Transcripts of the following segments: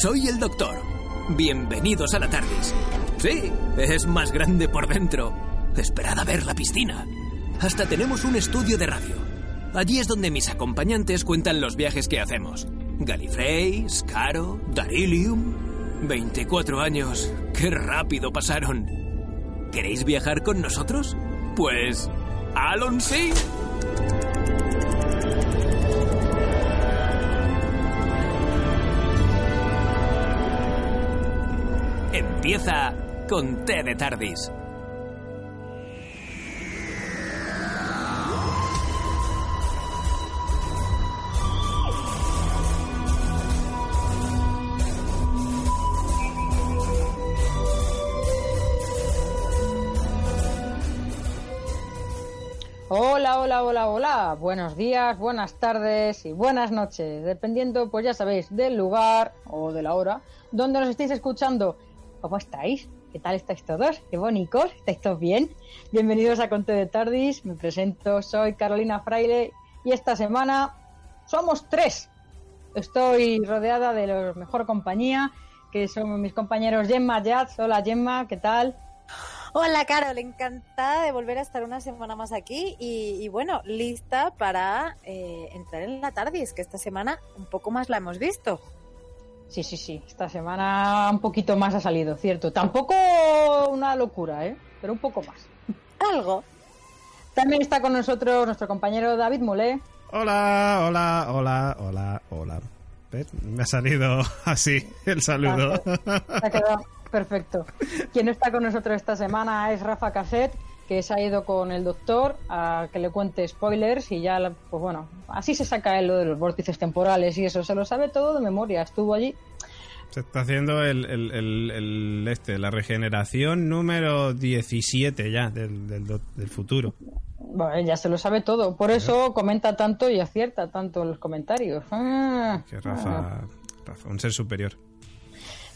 Soy el doctor. Bienvenidos a la TARDIS. Sí, es más grande por dentro. Esperad a ver la piscina. Hasta tenemos un estudio de radio. Allí es donde mis acompañantes cuentan los viajes que hacemos. Gallifrey, Scaro, Darilium. 24 años. ¡Qué rápido pasaron! ¿Queréis viajar con nosotros? Pues... ¡Alon sí! Con T de Tardis. Hola, hola, hola, hola. Buenos días, buenas tardes y buenas noches, dependiendo, pues ya sabéis, del lugar o de la hora donde nos estéis escuchando. ¿Cómo estáis? ¿Qué tal estáis todos? ¿Qué bonitos? ¿Estáis todos bien? Bienvenidos a Conte de Tardis. Me presento, soy Carolina Fraile y esta semana somos tres. Estoy rodeada de la mejor compañía, que son mis compañeros Gemma Yats. Hola Gemma, ¿qué tal? Hola Carol, encantada de volver a estar una semana más aquí y, y bueno, lista para eh, entrar en la TARDIS, que esta semana un poco más la hemos visto. Sí, sí, sí. Esta semana un poquito más ha salido, cierto. Tampoco una locura, ¿eh? Pero un poco más. Algo. También está con nosotros nuestro compañero David Molé. Hola, hola, hola, hola, hola. ¿Ves? Me ha salido así el saludo. Se ha quedado perfecto. Quien está con nosotros esta semana es Rafa Caset, que se ha ido con el doctor a que le cuente spoilers y ya, pues bueno, así se saca él lo de los vórtices temporales y eso, se lo sabe todo de memoria, estuvo allí. Se está haciendo el, el- el- el- este, la regeneración número 17 ya del, del, do- del futuro. Bueno, ya se lo sabe todo, por eso comenta tanto y acierta tanto en los comentarios. Ah, Que Rafa, Rafa, un ser superior.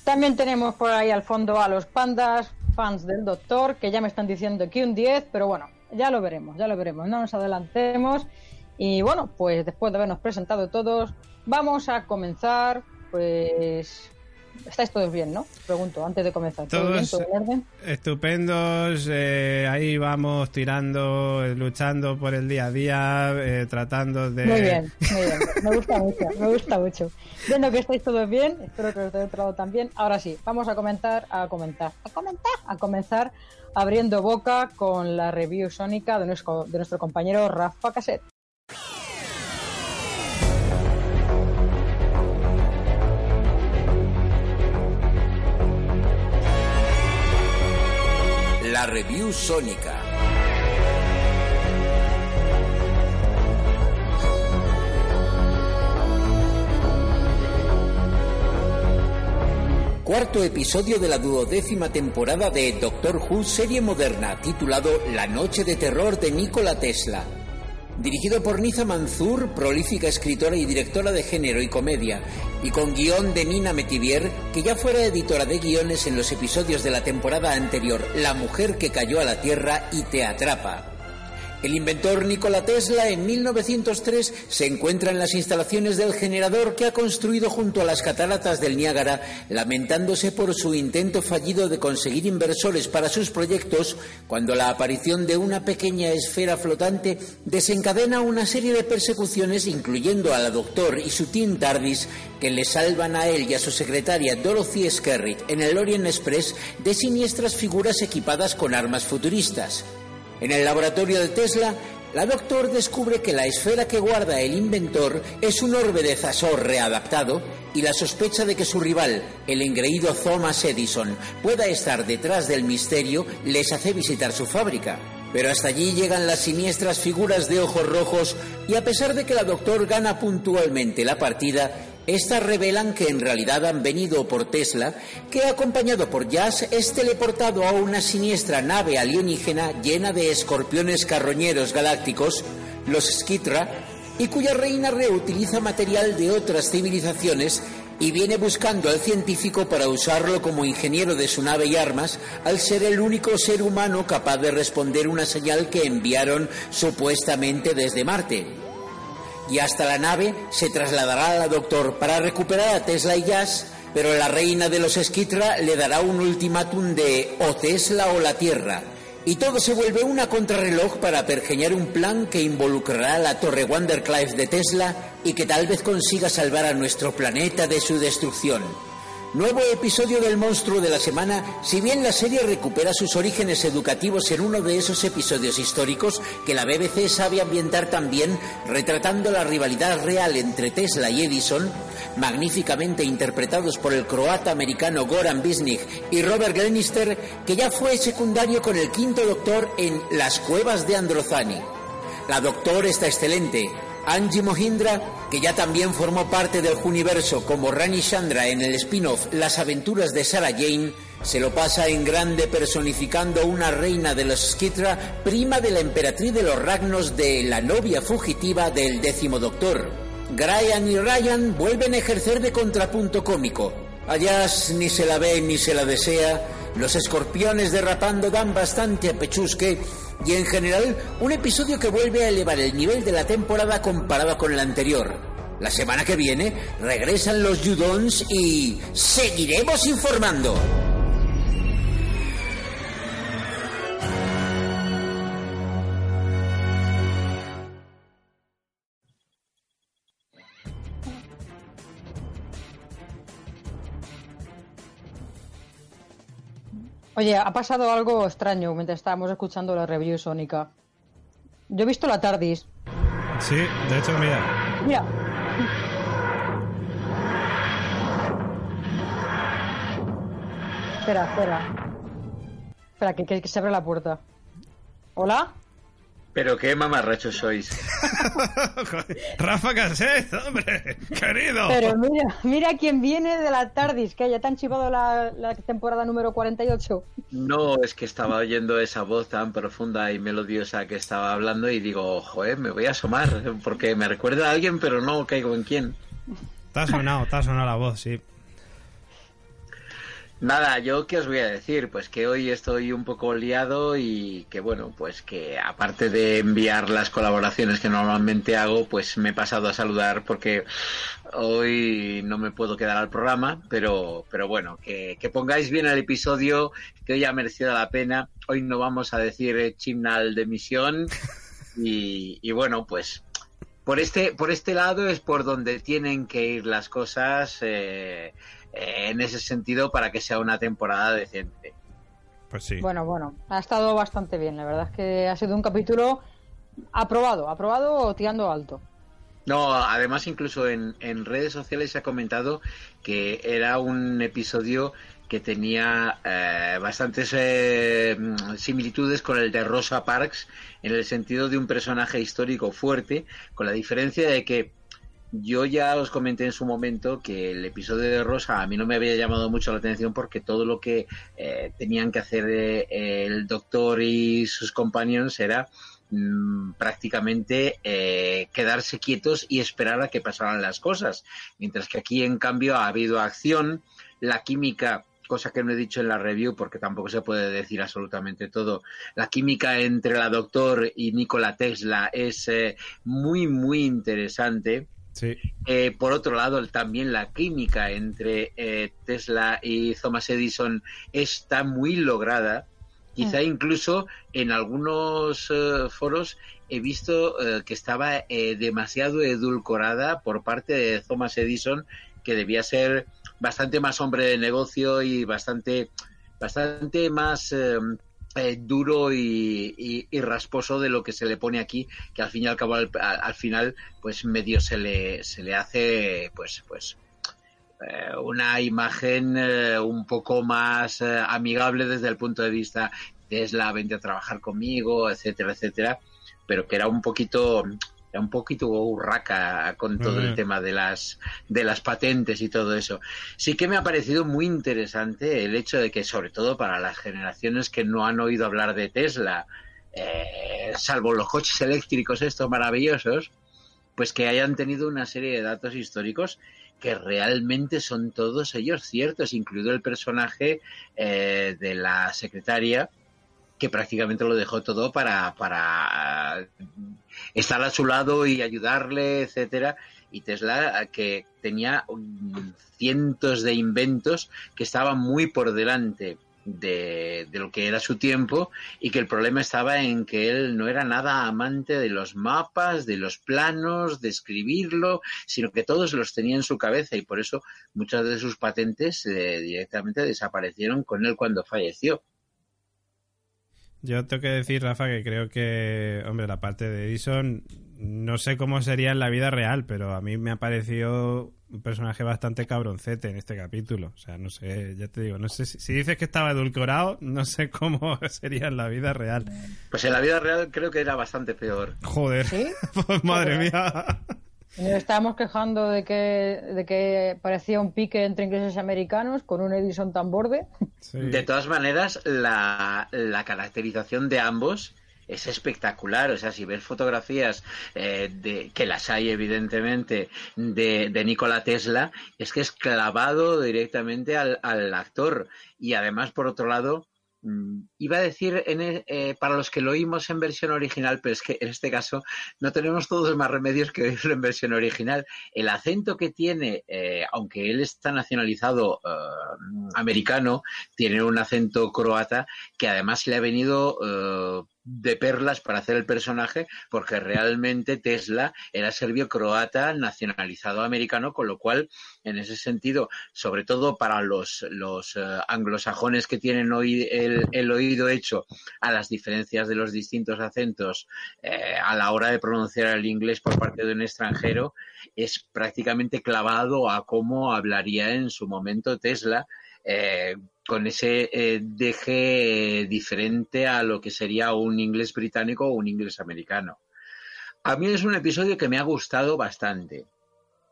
También tenemos por ahí al fondo a los pandas, fans del doctor, que ya me están diciendo que un 10, pero bueno, ya lo veremos, ya lo veremos, no nos adelantemos. Y bueno, pues después de habernos presentado todos, vamos a comenzar, pues... ¿Estáis todos bien, no? Pregunto, antes de comenzar. ¿Todo bien? Todos ¿Todo en orden? estupendos, eh, ahí vamos tirando, eh, luchando por el día a día, eh, tratando de... Muy bien, muy bien. Me gusta mucho, me gusta mucho. Viendo que estáis todos bien, espero que los de otro lado también. Ahora sí, vamos a comentar, a comentar, a comentar, a comenzar abriendo boca con la review sónica de nuestro, de nuestro compañero Rafa Caset. Sónica. Cuarto episodio de la duodécima temporada de Doctor Who serie moderna titulado La Noche de Terror de Nikola Tesla. Dirigido por Niza Manzur, prolífica escritora y directora de género y comedia, y con guion de Nina Metivier, que ya fuera editora de guiones en los episodios de la temporada anterior La mujer que cayó a la Tierra y te atrapa. El inventor Nikola Tesla en 1903 se encuentra en las instalaciones del generador que ha construido junto a las cataratas del Niágara, lamentándose por su intento fallido de conseguir inversores para sus proyectos, cuando la aparición de una pequeña esfera flotante desencadena una serie de persecuciones, incluyendo a la Doctor y su Team TARDIS, que le salvan a él y a su secretaria Dorothy Skerritt en el Orient Express de siniestras figuras equipadas con armas futuristas. En el laboratorio de Tesla, la Doctor descubre que la esfera que guarda el inventor es un orbe de Zasor readaptado y la sospecha de que su rival, el engreído Thomas Edison, pueda estar detrás del misterio les hace visitar su fábrica. Pero hasta allí llegan las siniestras figuras de ojos rojos y a pesar de que la doctor gana puntualmente la partida, estas revelan que en realidad han venido por Tesla, que acompañado por Jazz es teleportado a una siniestra nave alienígena llena de escorpiones carroñeros galácticos, los Skitra, y cuya reina reutiliza material de otras civilizaciones y viene buscando al científico para usarlo como ingeniero de su nave y armas, al ser el único ser humano capaz de responder una señal que enviaron supuestamente desde Marte. Y hasta la nave se trasladará a la Doctor para recuperar a Tesla y Jazz, pero la reina de los Skitra le dará un ultimátum de o Tesla o la Tierra, y todo se vuelve una contrarreloj para pergeñar un plan que involucrará la torre Wanderclife de Tesla y que tal vez consiga salvar a nuestro planeta de su destrucción. Nuevo episodio del monstruo de la semana, si bien la serie recupera sus orígenes educativos en uno de esos episodios históricos que la BBC sabe ambientar también, retratando la rivalidad real entre Tesla y Edison, magníficamente interpretados por el croata americano Goran Bisnik y Robert Glenister, que ya fue secundario con el quinto doctor en Las cuevas de Androzani. La doctor está excelente, Angie Mohindra, que ya también formó parte del universo como Rani Chandra en el spin-off Las aventuras de Sarah Jane, se lo pasa en grande personificando una reina de los Skitra, prima de la emperatriz de los Ragnos de la novia fugitiva del décimo doctor. Brian y Ryan vuelven a ejercer de contrapunto cómico. Allá ni se la ve ni se la desea. Los escorpiones derrapando dan bastante a pechusque y en general un episodio que vuelve a elevar el nivel de la temporada comparado con el anterior. La semana que viene regresan los Judons y seguiremos informando. Oye, ha pasado algo extraño mientras estábamos escuchando la review sónica. Yo he visto la TARDIS. Sí, de hecho, mira. Mira. Espera, espera. Espera, que, que, que se abre la puerta. ¿Hola? Pero qué mamarrachos sois. Rafa Cassés, hombre, querido. Pero mira, mira quién viene de la TARDIS, que ya te han chivado la, la temporada número 48. No, es que estaba oyendo esa voz tan profunda y melodiosa que estaba hablando y digo, joder, me voy a asomar, porque me recuerda a alguien, pero no caigo en quién. Te ha sonado, te ha sonado la voz, sí. Nada, yo qué os voy a decir, pues que hoy estoy un poco liado y que bueno, pues que aparte de enviar las colaboraciones que normalmente hago, pues me he pasado a saludar porque hoy no me puedo quedar al programa, pero, pero bueno, que, que pongáis bien el episodio, que hoy ha merecido la pena. Hoy no vamos a decir chimnal de misión y, y bueno, pues por este, por este lado es por donde tienen que ir las cosas. Eh, en ese sentido para que sea una temporada decente. Pues sí. Bueno, bueno, ha estado bastante bien. La verdad es que ha sido un capítulo aprobado, aprobado o tirando alto. No, además incluso en, en redes sociales se ha comentado que era un episodio que tenía eh, bastantes eh, similitudes con el de Rosa Parks en el sentido de un personaje histórico fuerte, con la diferencia de que yo ya os comenté en su momento que el episodio de Rosa a mí no me había llamado mucho la atención porque todo lo que eh, tenían que hacer eh, el doctor y sus compañeros era mm, prácticamente eh, quedarse quietos y esperar a que pasaran las cosas. Mientras que aquí, en cambio, ha habido acción, la química cosa que no he dicho en la review porque tampoco se puede decir absolutamente todo. La química entre la doctor y Nikola Tesla es muy, muy interesante. Sí. Eh, por otro lado, también la química entre eh, Tesla y Thomas Edison está muy lograda. Quizá Mm. incluso en algunos eh, foros he visto eh, que estaba eh, demasiado edulcorada por parte de Thomas Edison, que debía ser bastante más hombre de negocio y bastante, bastante más eh, duro y, y- rasposo de lo que se le pone aquí, que al fin y al cabo al, al- al final pues medio se le, se le hace pues pues eh, una imagen eh, un poco más amigable desde el punto de vista Tesla, vente a trabajar conmigo, etcétera, etcétera, pero que era un poquito era un poquito urraca con todo el tema de las de las patentes y todo eso. Sí que me ha parecido muy interesante el hecho de que, sobre todo para las generaciones que no han oído hablar de Tesla, salvo los coches eléctricos estos maravillosos, pues que hayan tenido una serie de datos históricos que realmente son todos ellos ciertos, incluido el personaje eh, de la secretaria, que prácticamente lo dejó todo para, para estar a su lado y ayudarle, etcétera. Y Tesla, que tenía cientos de inventos que estaban muy por delante de, lo que era su tiempo y que el problema estaba en que él no era nada amante de los mapas, de los planos, de escribirlo, sino que todos los tenía en su cabeza y por eso muchas de sus patentes eh, directamente desaparecieron con él cuando falleció. Yo tengo que decir, Rafa, que creo que, hombre, la parte de Edison, no sé cómo sería en la vida real, pero a mí me ha parecido un personaje bastante cabroncete en este capítulo. O sea, no sé, ya te digo, no sé si, dices que estaba edulcorado, no sé cómo sería en la vida real. Pues en la vida real creo que era bastante peor. Joder, pues madre mía. Estábamos quejando de que, de que parecía un pique entre ingleses y americanos con un Edison tan borde. De todas maneras, la, la, caracterización de ambos es espectacular. O sea, si ves fotografías eh, de, que las hay, evidentemente, de, de Nikola Tesla, es que es clavado directamente al, al actor. Y además, por otro lado, iba a decir e, eh, para los que lo oímos en versión original, pero es que en este caso no tenemos todos más remedios que oírlo en versión original. El acento que tiene, eh, aunque él está nacionalizado eh, americano, tiene un acento croata que además le ha venido de perlas para hacer el personaje porque realmente Tesla era serbio-croata nacionalizado americano, con lo cual, en ese sentido, sobre todo para los, los eh, anglosajones que tienen el, oído hecho a las diferencias de los distintos acentos eh, a la hora de pronunciar el inglés por parte de un extranjero, es prácticamente clavado a cómo hablaría en su momento Tesla. Eh, con ese eh, deje diferente a lo que sería un inglés británico o un inglés americano. A mí es un episodio que me ha gustado bastante.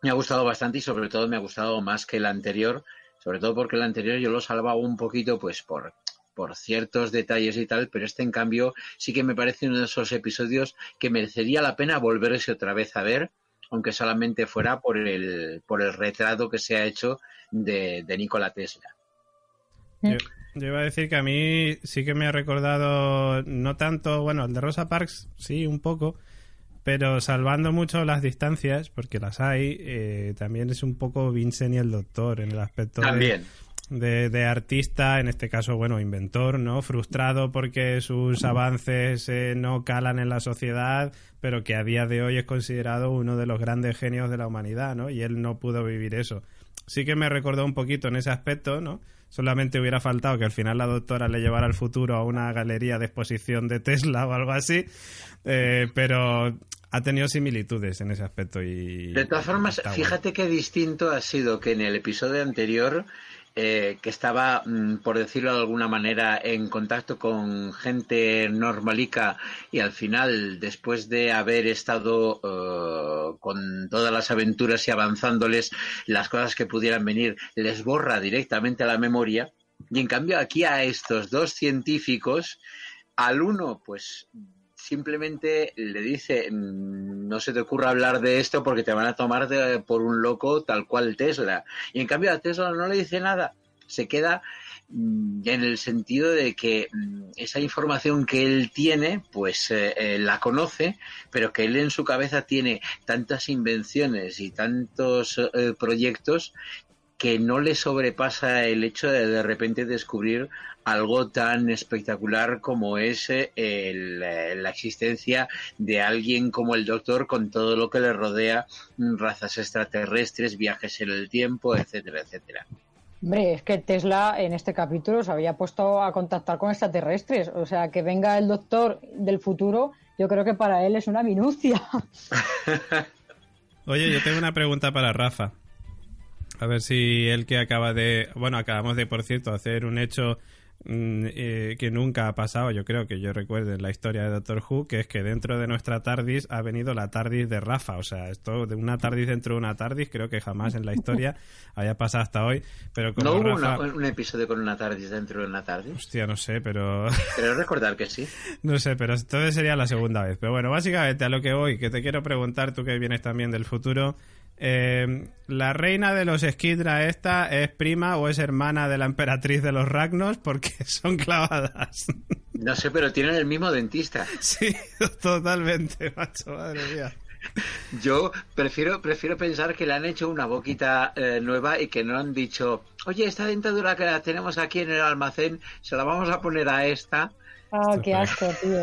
Me ha gustado bastante y sobre todo me ha gustado más que el anterior, sobre todo porque el anterior yo lo salvaba un poquito pues por, por ciertos detalles y tal, pero este en cambio sí que me parece uno de esos episodios que merecería la pena volverse otra vez a ver, aunque solamente fuera por el, por el retrato que se ha hecho de, de Nikola Tesla. Yo, iba a decir que a mí sí que me ha recordado, no tanto, bueno, el de Rosa Parks sí, un poco, pero salvando mucho las distancias, porque las hay, eh, también es un poco Vincent y el Doctor en el aspecto De, de, artista, en este caso, bueno, inventor, ¿no? Frustrado porque sus avances eh, no calan en la sociedad, pero que a día de hoy es considerado uno de los grandes genios de la humanidad, ¿no? Y él no pudo vivir eso. Sí que me recordó un poquito en ese aspecto, ¿no? Solamente hubiera faltado que al final la doctora le llevara el futuro a una galería de exposición de Tesla o algo así, eh, pero ha tenido similitudes en ese aspecto. y De todas formas, fíjate qué distinto ha sido que en el episodio anterior eh, que estaba, mm, por decirlo de alguna manera, en contacto con gente normalica y al final, después de haber estado eh, con todas las aventuras y avanzándoles las cosas que pudieran venir, les borra directamente a la memoria. Y en cambio aquí a estos dos científicos, al uno, pues simplemente le dice mm, no se te ocurra hablar de esto porque te van a tomar por un loco tal cual Tesla. Y en cambio a Tesla no le dice nada. Se queda mm, en el sentido de que mm, esa información que él tiene, pues eh, eh, la conoce, pero que él en su cabeza tiene tantas invenciones y tantos eh, proyectos que no le sobrepasa el hecho de de repente descubrir algo tan espectacular como es eh, eh, la existencia de alguien como el doctor con todo lo que le rodea, mm, razas extraterrestres, viajes en el tiempo, etcétera, etcétera. Hombre, es que Tesla en este capítulo se había puesto a contactar con extraterrestres. O sea, que venga el doctor del futuro, yo creo que para él es una minucia. Oye, yo tengo una pregunta para Rafa. A ver si el que acaba de... Bueno, acabamos de, por cierto, hacer un hecho mm, eh, que nunca ha pasado, yo creo que yo recuerdo en la historia de Doctor Who, que es que dentro de nuestra TARDIS ha venido la TARDIS de Rafa. O sea, esto de una TARDIS dentro de una TARDIS, creo que jamás en la historia haya pasado hasta hoy. Pero como ¿No hubo Rafa... una- un episodio con una TARDIS dentro de una TARDIS? Hostia, no sé, pero... Creo recordar que sí. No sé, pero entonces sería la segunda vez. Pero bueno, básicamente a lo que voy, que te quiero preguntar, tú que vienes también del futuro, eh, ¿la reina de los Skidra esta es prima o es hermana de la emperatriz de los Ragnos? Porque son clavadas. No sé, pero tienen el mismo dentista. sí, totalmente, macho, madre mía. Yo prefiero, prefiero pensar que le han hecho una boquita eh, nueva y que no han dicho, oye, esta dentadura que la tenemos aquí en el almacén, se la vamos a poner a esta. Ah, qué asco, tío.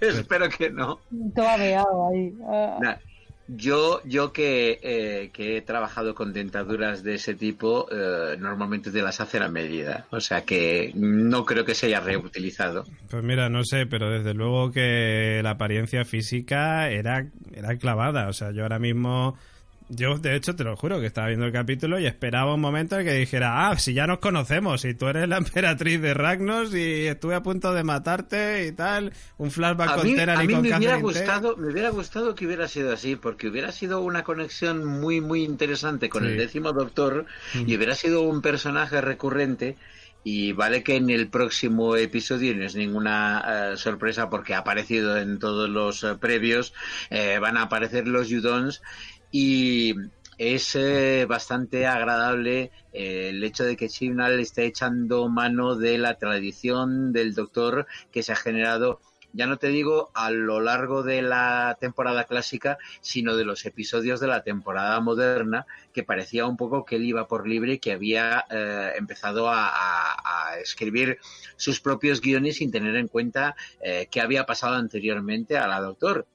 Espero que no. Todo ahí. Ah. Nah, Yo, yo que, eh, que he trabajado con dentaduras de ese tipo, eh, normalmente te las hacen a medida. O sea que no creo que se haya reutilizado. Pues mira, no sé, pero desde luego que la apariencia física era, era clavada. O sea, yo ahora mismo... Yo, de hecho, te lo juro que estaba viendo el capítulo y esperaba un momento en que dijera, ah, si ya nos conocemos, si tú eres la emperatriz de Ragnos y estuve a punto de matarte y tal, un flashback A con mí, Teran a y mí con me hubiera Catherine gustado, me hubiera gustado que hubiera sido así, porque hubiera sido una conexión muy, muy interesante con Sí. el décimo doctor y hubiera sido un personaje recurrente. Y vale que en el próximo episodio, y no es ninguna eh, sorpresa porque ha aparecido en todos los eh, previos, eh, van a aparecer los Judons y es eh, bastante agradable eh, el hecho de que Chibnall esté echando mano de la tradición del doctor que se ha generado ya no te digo a lo largo de la temporada clásica, sino de los episodios de la temporada moderna, que parecía un poco que él iba por libre y que había eh, empezado a, escribir sus propios guiones sin tener en cuenta eh, qué había pasado anteriormente a la doctor.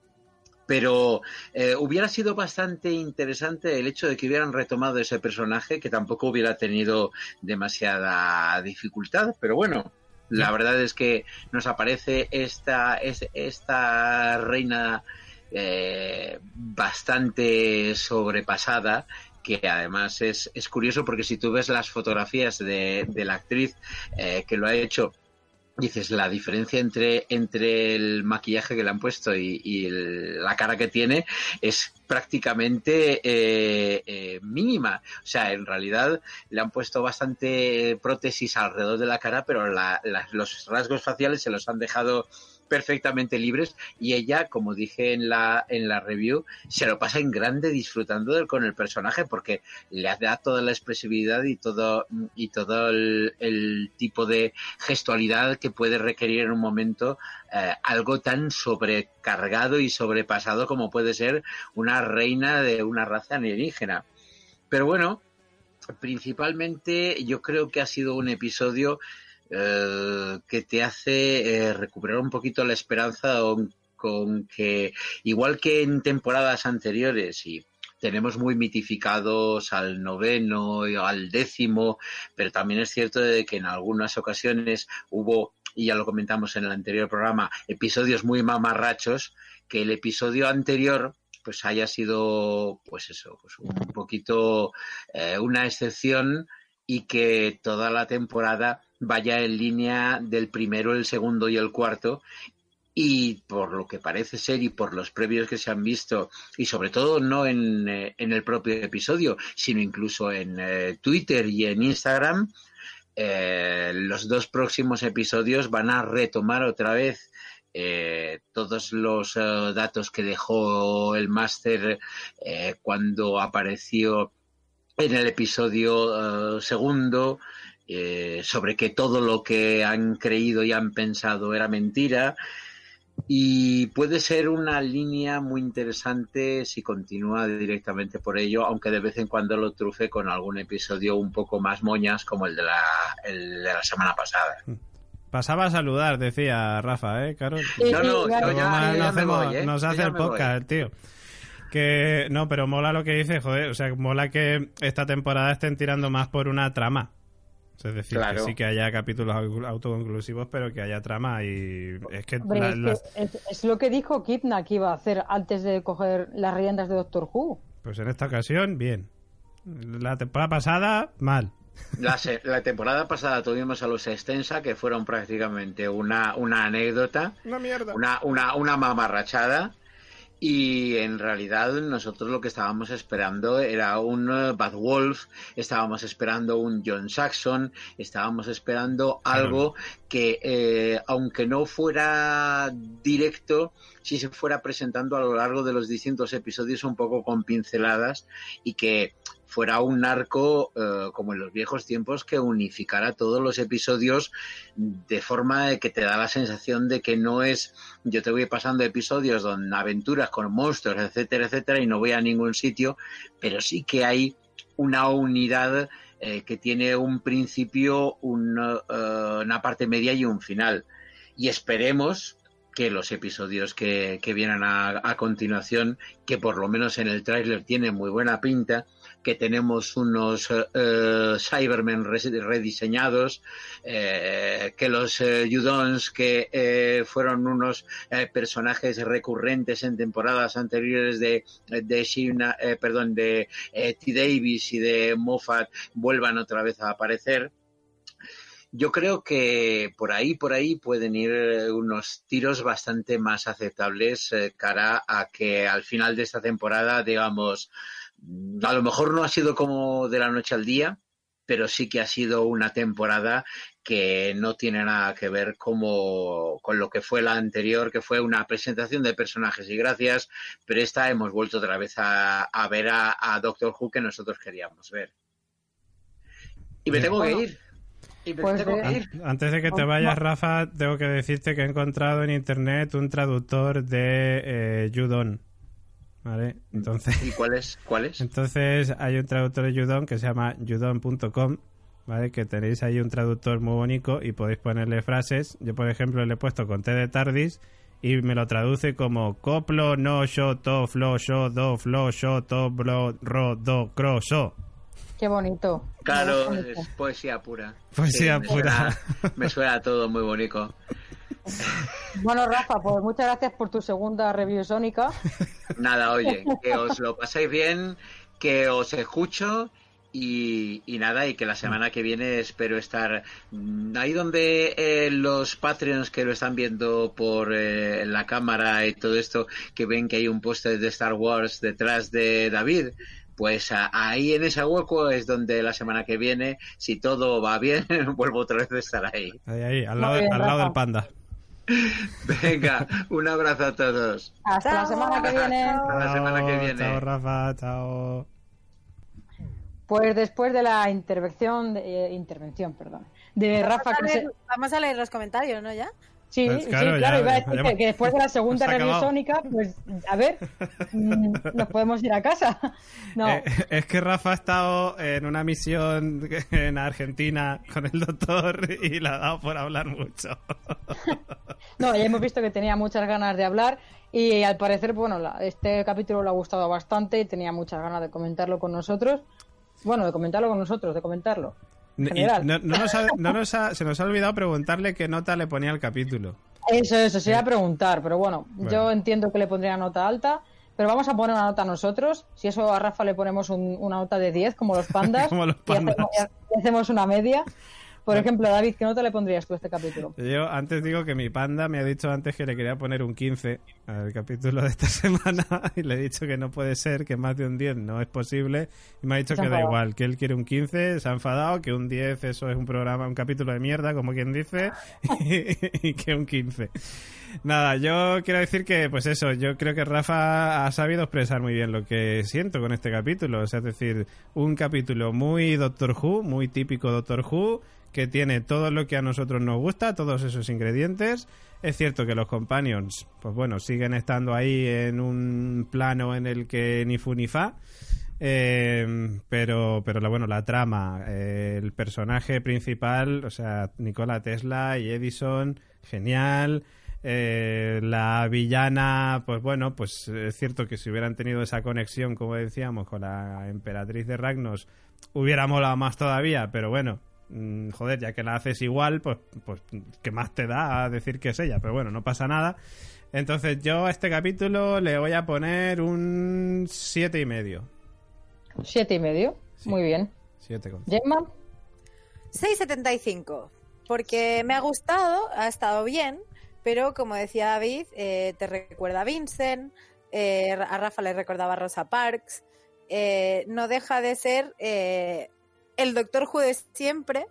Pero eh, hubiera sido bastante interesante el hecho de que hubieran retomado ese personaje, que tampoco hubiera tenido demasiada dificultad, pero bueno, la verdad es que nos aparece esta, es- esta reina eh, bastante sobrepasada que además es, es curioso porque si tú ves las fotografías de, de la actriz eh, que lo ha hecho dices la diferencia entre entre el maquillaje que le han puesto y, la cara que tiene es prácticamente eh, eh, mínima. O sea en realidad le han puesto bastante prótesis alrededor de la cara pero la- la- los rasgos faciales se los han dejado perfectamente libres y ella como dije en la en la review se lo pasa en grande disfrutando con el personaje porque le da toda la expresividad y todo y todo el, el tipo de gestualidad que puede requerir en un momento eh, algo tan sobrecargado y sobrepasado como puede ser una reina de una raza alienígena. Pero bueno, principalmente yo creo que ha sido un episodio eh, que te hace eh, recuperar un poquito la esperanza con, que, igual que en temporadas anteriores, y tenemos muy mitificados al noveno y al décimo, pero también es cierto de que en algunas ocasiones hubo, y ya lo comentamos en el anterior programa, episodios muy mamarrachos, que el episodio anterior pues haya sido pues eso, pues un poquito eh, una excepción y que toda la temporada vaya en línea del primero, el segundo y el cuarto. Y por lo que parece ser y por los previos que se han visto y sobre todo no en, eh, en el propio episodio sino incluso en eh, Twitter y en Instagram eh, los dos próximos episodios van a retomar otra vez todos los datos que dejó el máster cuando apareció en el episodio eh, segundo eh, sobre que todo lo que han creído y han pensado era mentira y puede ser una línea muy interesante si continúa directamente por ello, aunque de vez en cuando lo trufe con algún episodio un poco más moñas como el de la, el de la semana pasada. Pasaba a saludar, decía Rafa, ¿eh, Carol? Sí, No, sí, no, claro. yo Como ya- más yo no ya me hacemos- voy, ¿eh? nos hace ya el podcast, tío. Que no, pero mola lo que dice, joder, o sea, mola que esta temporada estén tirando más por una trama. O sea, Es decir, Claro. que sí que haya capítulos au- autoconclusivos, pero que haya trama y es que Hombre, la- es, que las- es- es lo que dijo Kipna que iba a hacer antes de coger las riendas de Doctor Who. pues en esta ocasión, bien. La temporada pasada, mal. La, la, temporada pasada tuvimos a los Extensa, que fueron prácticamente una, una anécdota. Una mierda. Una, una, una mamarrachada. Y en realidad nosotros lo que estábamos esperando era un eh, Bad Wolf, estábamos esperando un John Saxon, estábamos esperando algo que, eh, aunque no fuera directo, sí se fuera presentando a lo largo de los distintos episodios un poco con pinceladas y que fuera un narco eh, como en los viejos tiempos que unificara todos los episodios de forma que te da la sensación de que no es yo te voy pasando episodios donde aventuras con monstruos, etcétera, etcétera, y no voy a ningún sitio, pero sí que hay una unidad eh, que tiene un principio, una, eh, una parte media y un final. Y esperemos que los episodios que, que vienen a, a, continuación, que por lo menos en el tráiler tienen muy buena pinta, que tenemos unos uh, Cybermen rediseñados, eh, que los Judons, que eh, fueron unos personajes recurrentes en temporadas anteriores de, de Shina, perdón, de T. Davis y de Moffat, vuelvan otra vez a aparecer yo creo que por ahí, por ahí pueden ir unos tiros bastante más aceptables eh, cara a que al final de esta temporada, digamos, a lo mejor no ha sido como de la noche al día, pero sí que ha sido una temporada que no tiene nada que ver como, con lo que fue la anterior, que fue una presentación de personajes y gracias, pero esta hemos vuelto otra vez a, a ver a, a, Doctor Who que nosotros queríamos ver. Y me tengo que ir. Y me pues tengo que ir. Antes de que te vayas, Rafa, tengo que decirte que he encontrado en internet un traductor de eh, Judon. ¿Vale? Entonces, ¿Y cuál es? ¿Cuál es? Entonces hay un traductor de Judon que se llama judon.com, ¿vale? Que tenéis ahí un traductor muy bonito y podéis ponerle frases. Yo, por ejemplo, le he puesto con T de Tardis y me lo traduce como coplo, no, yo, to, flo, yo, do, flo, yo, to, blo, ro, do, cro, so. Qué bonito. Claro, es poesía pura. Poesía me pura. Suena, me suena todo muy bonito. Bueno, Rafa, pues muchas gracias por tu segunda review sónica. Nada, oye, que os lo paséis bien, que os escucho y, y, nada, y que la semana que viene espero estar mm, ahí donde eh, los Patreons que lo están viendo por eh, la cámara y todo esto, que ven que hay un póster de Star Wars detrás de David. Pues a, ahí en ese hueco es donde la semana que viene, si todo va bien, vuelvo otra vez a estar ahí. Ahí, ahí, al lado, bien, al lado del panda. Venga, un abrazo a todos. Hasta chao. la semana que viene. Hasta la semana que viene. Chao, Rafa, chao. Pues después de la intervención, de, eh, intervención, perdón, de vamos Rafa. A leer, se... Vamos a leer los comentarios, ¿no? Ya. Sí, Pues sí, claro, claro, ya- iba a decir ya que, después de la segunda review acabado. sónica, pues a ver, mm, nos podemos ir a casa. No, Eh, es que Rafa ha estado en una misión en Argentina con el doctor y le ha dado por hablar mucho. no, ya hemos visto que tenía muchas ganas de hablar y al parecer, bueno, la- este capítulo le ha gustado bastante y tenía muchas ganas de comentarlo con nosotros. Bueno, de comentarlo con nosotros, de comentarlo. General. no, no nos ha- no nos ha- se nos ha olvidado preguntarle qué nota le ponía al capítulo. Eso, eso, se iba a preguntar, pero bueno, Bueno. yo entiendo que le pondría nota alta, pero vamos a poner una nota nosotros. Si eso a Rafa le ponemos un- una nota de 10, como los pandas, Como los y hacemos- pandas. y hacemos una media. Por ejemplo, David, ¿qué nota le pondrías tú a este capítulo? Yo antes digo que mi panda me ha dicho antes que le quería poner un 15 al capítulo de esta semana y le he dicho que no puede ser, que más de un 10 no es posible y me ha dicho Se que da igual, que él quiere un 15, se ha enfadado, que un 10 eso es un programa, un capítulo de mierda, como quien dice, y, que un 15. Nada, yo quiero decir que, pues eso, yo creo que Rafa ha sabido expresar muy bien lo que siento con este capítulo. O sea, es decir, un capítulo muy Doctor Who, muy típico Doctor Who, que tiene todo lo que a nosotros nos gusta, todos esos ingredientes. Es cierto que los Companions, pues bueno, siguen estando ahí en un plano en el que ni fu ni fa. Eh, pero, pero la, bueno, la trama, eh, el personaje principal, o sea, Nikola Tesla y Edison, genial. Eh, la villana, pues bueno, pues es cierto que si hubieran tenido esa conexión, como decíamos, con la emperatriz de Ragnos, hubiera molado más todavía, pero bueno, mm, joder, ya que la haces igual, pues, pues ¿qué más te da a decir que es ella? Pero bueno, no pasa nada. Entonces yo a este capítulo le voy a poner un siete y medio. ¿Siete y medio? Muy bien. 7 con Gemma, 6,75. Porque me ha gustado, ha estado bien, pero como decía David, eh, te recuerda a Vincent, eh, a Rafa le recordaba a Rosa Parks. eh, no deja de ser eh, el Doctor Who de siempre,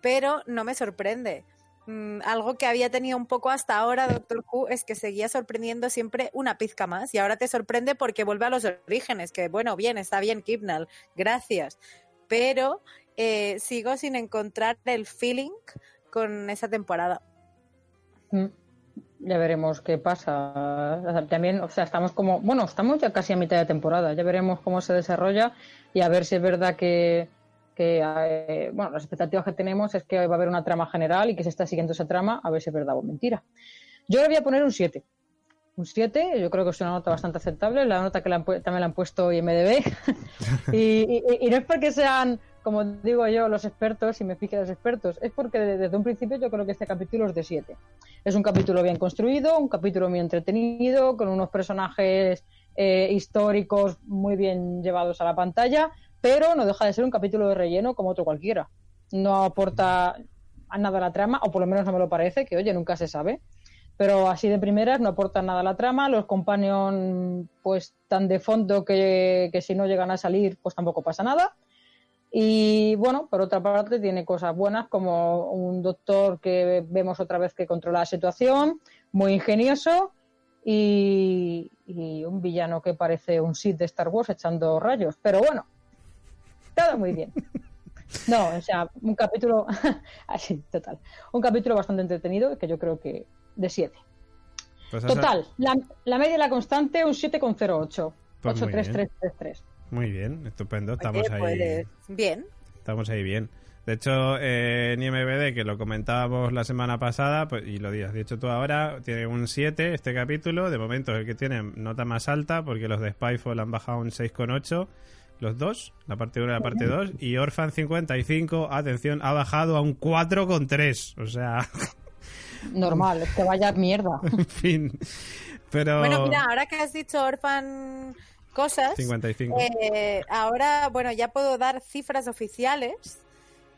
pero no me sorprende. Mm, algo que había tenido un poco hasta ahora Doctor Who es que seguía sorprendiendo siempre una pizca más y ahora te sorprende porque vuelve a los orígenes, que bueno, bien, está bien Kipnall, gracias, pero eh, sigo sin encontrar el feeling con esa temporada. mm, ya veremos qué pasa. También, o sea, estamos como, bueno, estamos ya casi a mitad de temporada. Ya veremos cómo se desarrolla y a ver si es verdad que, que eh, bueno, las expectativas que tenemos es que va a haber una trama general y que se está siguiendo esa trama, a ver si es verdad o mentira. Yo le voy a poner un 7. Un 7, yo creo que es una nota bastante aceptable, la nota que le han también le han puesto IMDB. y, y- y no es porque sean, como digo yo, los expertos, y me fije los expertos, es porque de- desde un principio yo creo que este capítulo es de 7. Es un capítulo bien construido, un capítulo muy entretenido, con unos personajes eh, históricos muy bien llevados a la pantalla, pero no deja de ser un capítulo de relleno como otro cualquiera. No aporta nada a la trama, o por lo menos no me lo parece, que oye, nunca se sabe. Pero así de primeras no aportan nada a la trama, los companions pues tan de fondo que, que si no llegan a salir pues tampoco pasa nada. Y bueno, por otra parte tiene cosas buenas como un doctor que vemos otra vez que controla la situación, muy ingenioso y, y un villano que parece un Sith de Star Wars echando rayos. Pero bueno, todo muy bien. No, o sea, un capítulo así, total. Un capítulo bastante entretenido que yo creo que de 7. Pues Total, la, la media y la constante un 7,08. Pues muy bien. 83333. Muy bien, estupendo. Estamos Oye, ahí. pues, bien. Estamos ahí bien. De hecho, eh, en IMBD, que lo comentábamos la semana pasada, pues, y lo has dicho tú ahora, tiene un 7 este capítulo. De momento es el que tiene nota más alta, porque los de Spyfall han bajado un 6,8. Los dos, la parte 1 y la parte 2. Y Orphan 55, atención, ha bajado a un 4,3. O sea, Normal, es que vaya mierda. en fin. Pero. Bueno, mira, ahora que has dicho Orphan cosas, 55. eh, ahora, bueno, ya puedo dar cifras oficiales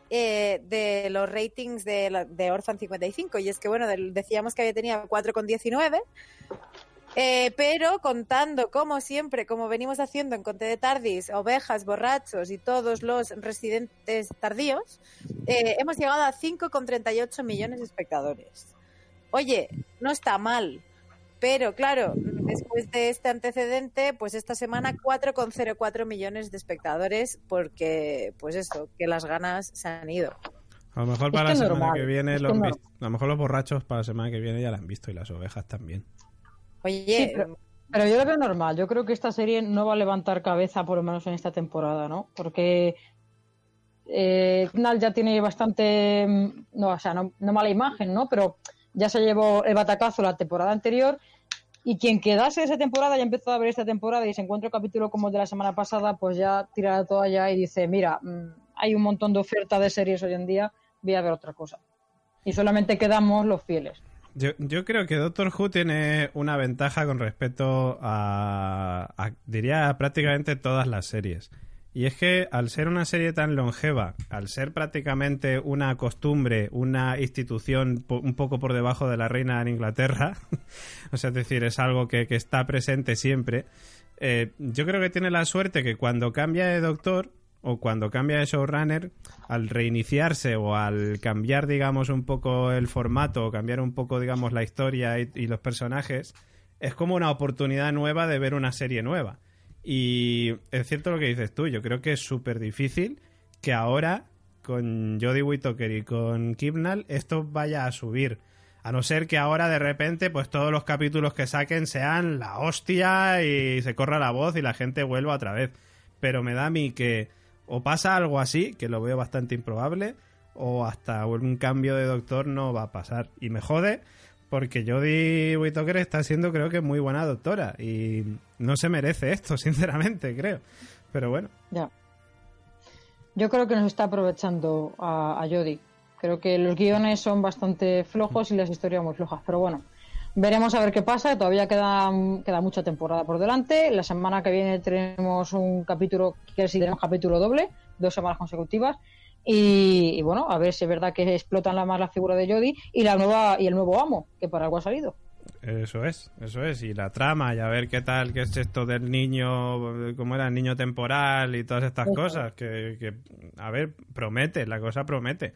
eh, de los ratings de, la- de Orphan 55. Y es que, bueno, decíamos que había tenido 4,19. Eh, pero contando, como siempre, como venimos haciendo en Conte de Tardis, ovejas, borrachos y todos los residentes tardíos, eh, hemos llegado a 5,38 millones de espectadores. Oye, no está mal, pero claro, después de este antecedente, pues esta semana 4,04 millones de espectadores, porque, pues eso, que las ganas se han ido. A lo mejor Es para que la semana normal, que viene, es lo que visto- a lo mejor los borrachos para la semana que viene ya la han visto y las ovejas también. Oye, pero- yo lo veo normal. Yo creo que esta serie no va a levantar cabeza, por lo menos en esta temporada, ¿no? Porque eh, ya tiene bastante, mm, no, o sea, no, no mala imagen, ¿no? Pero ya se llevó el batacazo la temporada anterior y quien quedase esa temporada ya empezó a ver esta temporada y se encuentra un capítulo como el de la semana pasada, pues ya tira la toalla y dice, mira, mm, hay un montón de oferta de series hoy en día, voy a ver otra cosa. Y solamente quedamos los fieles. Yo, yo creo que Doctor Who tiene una ventaja con respecto a, diría, prácticamente todas las series. Y es que al ser una serie tan longeva, al ser prácticamente una costumbre, una institución un poco por debajo de la reina en Inglaterra, o sea, es decir, es algo que, que está presente siempre, eh, yo creo que tiene la suerte que cuando cambia de doctor o cuando cambia de showrunner, al reiniciarse o al cambiar, digamos, un poco el formato o cambiar un poco, digamos, la historia y, los personajes, es como una oportunidad nueva de ver una serie nueva. Y es cierto lo que dices tú, yo creo que es súper difícil que ahora con Jodie Whittaker y con Kibnall esto vaya a subir. A no ser que ahora de repente pues todos los capítulos que saquen sean la hostia y se corra la voz y la gente vuelva otra vez. Pero me da a mí que o pasa algo así, que lo veo bastante improbable, o hasta un cambio de doctor no va a pasar. Y me jode porque Jodie Whittaker está siendo creo que muy buena doctora y no se merece esto, sinceramente, creo. Pero bueno, Ya. Yo creo que nos está aprovechando a, a Jodie. Creo que los guiones son bastante flojos y las historias muy flojas. Pero bueno, Veremos a ver qué pasa, todavía queda, queda mucha temporada por delante. La semana que viene tenemos un capítulo, que si tenemos capítulo doble, dos semanas consecutivas. Y, bueno, a ver si es verdad que explotan la, más la figura de Jodie y la nueva y el nuevo amo, que para algo ha salido. Eso es, eso es. Y la trama, y a ver qué tal, qué es esto del niño, cómo era el niño temporal y todas estas cosas. Que, que, a ver, promete, la cosa promete.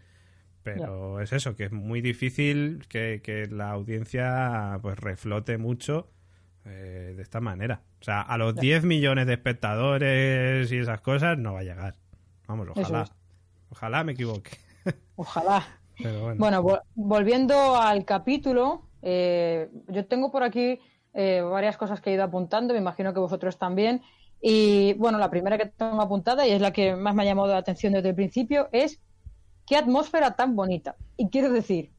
Pero es eso, que es muy difícil que, que la audiencia pues reflote mucho eh, de esta manera. O sea, a los 10 millones de espectadores y esas cosas no va a llegar. Vamos, ojalá. Ojalá me equivoque. Ojalá. bueno, volviendo al capítulo, eh, yo tengo por aquí eh, varias cosas que he ido apuntando, me imagino que vosotros también. Y bueno, la primera que tengo apuntada y es la que más me ha llamado la atención desde el principio es qué atmósfera tan bonita. Y quiero decir,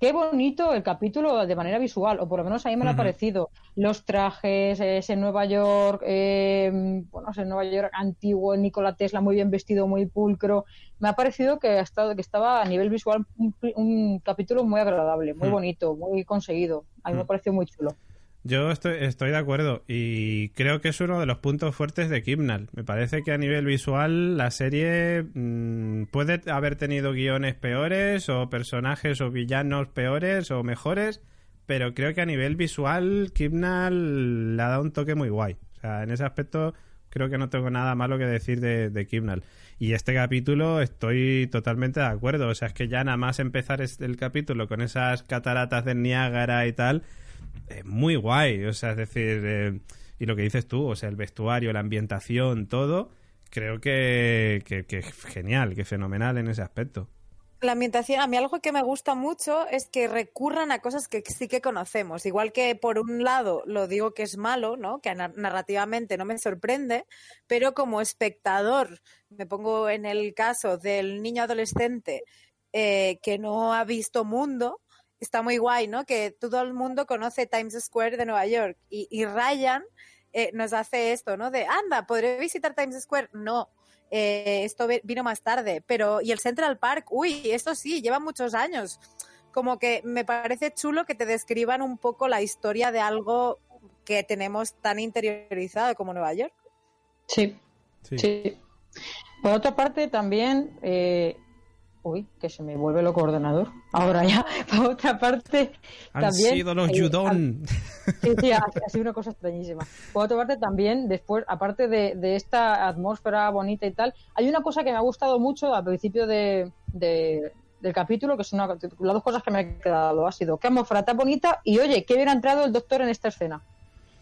qué bonito el capítulo de manera visual, o por lo menos a mí me lo ha parecido. Los trajes, ese Nueva York, eh, bueno, ese Nueva York antiguo, Nikola Tesla muy bien vestido, muy pulcro. Me ha parecido que, ha estado, que estaba a nivel visual un, capítulo muy agradable, muy hmm. bonito, muy conseguido. A mí me hmm. pareció muy chulo. Yo estoy, estoy de acuerdo y creo que es uno de los puntos fuertes de Kimnal. Me parece que a nivel visual la serie mm, puede haber tenido guiones peores o personajes o villanos peores o mejores, pero creo que a nivel visual Kimnal le ha dado un toque muy guay. O sea, en ese aspecto creo que no tengo nada malo que decir de, de Kimnal. Y este capítulo estoy totalmente de acuerdo. O sea, es que ya nada más empezar el capítulo con esas cataratas de Niágara y tal muy guay, o sea, es decir, eh, y lo que dices tú, o sea, el vestuario, la ambientación, todo, creo que, es genial, que fenomenal en ese aspecto. La ambientación, a mí algo que me gusta mucho es que recurran a cosas que sí que conocemos. Igual que por un lado lo digo que es malo, ¿no? Que narrativamente no me sorprende, pero como espectador, me pongo en el caso del niño adolescente eh, que no ha visto mundo, está muy guay, ¿no? Que todo el mundo conoce Times Square de Nueva York y, Ryan eh, nos hace esto, ¿no? De, anda, ¿podré visitar Times Square? No. Eh, esto vino más tarde, pero y el Central Park, uy, esto sí, lleva muchos años. Como que me parece chulo que te describan un poco la historia de algo que tenemos tan interiorizado como Nueva York. Sí, sí. Por otra parte, también eh, Uy, que se me vuelve loco ordenador. Ahora ya, por otra parte, Han también... sido los Yudon. Sí, sí, ha, sido una cosa extrañísima. Por otra parte, también, después, aparte de, esta atmósfera bonita y tal, hay una cosa que me ha gustado mucho al principio de, del capítulo, que son las dos cosas que me han quedado. Ha sido qué atmósfera tan bonita y, oye, qué bien ha entrado el doctor en esta escena.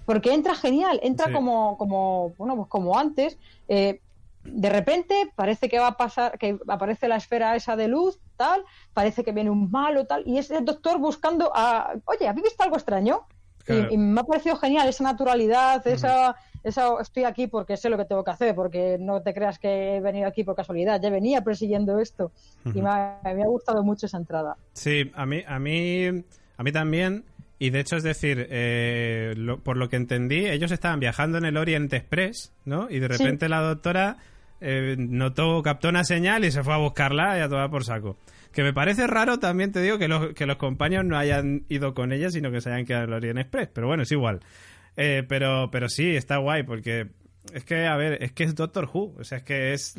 Porque entra genial, entra como, como, bueno, pues como antes. Eh, de repente parece que va a pasar, que aparece la esfera esa de luz, tal, parece que viene un malo, tal, y es el doctor buscando a, oye, ¿habéis visto algo extraño? Y, me ha parecido genial esa naturalidad, esa, esa, estoy aquí porque sé lo que tengo que hacer, porque no te creas que he venido aquí por casualidad, ya venía persiguiendo esto y me ha, gustado mucho esa entrada. Sí, a mí, a mí, a mí también. Y de hecho, es decir, eh, por lo que entendí, ellos estaban viajando en el Orient Express, ¿no? Y de repente la doctora eh, notó, captó una señal y se fue a buscarla y a tomar por saco. Que me parece raro también, te digo, que los, que los compañeros no hayan ido con ella, sino que se hayan quedado en el Orient Express. Pero bueno, es igual. Eh, pero, pero sí, está guay, porque es que, a ver, es que es Doctor Who, o sea, es que es,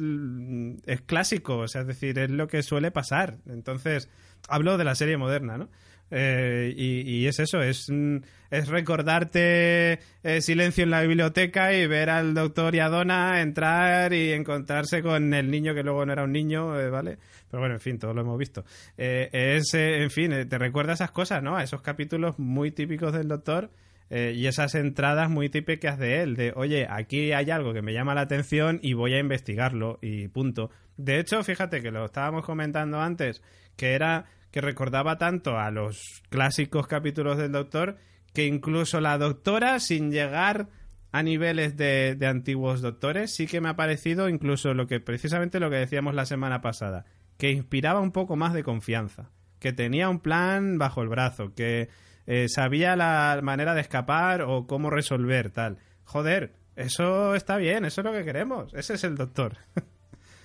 es clásico, o sea, es decir, es lo que suele pasar. Entonces, hablo de la serie moderna, ¿no? Eh, y, es eso, es, mm, es recordarte eh, silencio en la biblioteca y ver al doctor y a Donna entrar y encontrarse con el niño que luego no era un niño, eh, ¿vale? Pero bueno, en fin, todo lo hemos visto. es, en fin, te recuerda esas cosas, ¿no? A esos capítulos muy típicos del doctor. y esas entradas muy típicas de él, de oye, aquí hay algo que me llama la atención y voy a investigarlo y punto. De hecho, fíjate que lo estábamos comentando antes, que era que recordaba tanto a los clásicos capítulos del Doctor que incluso la Doctora, sin llegar a niveles de, antiguos doctores, sí que me ha parecido incluso lo que precisamente lo que decíamos la semana pasada, que inspiraba un poco más de confianza, que tenía un plan bajo el brazo, que eh, sabía la manera de escapar o cómo resolver tal. Joder, eso está bien, eso es lo que queremos, ese es el doctor.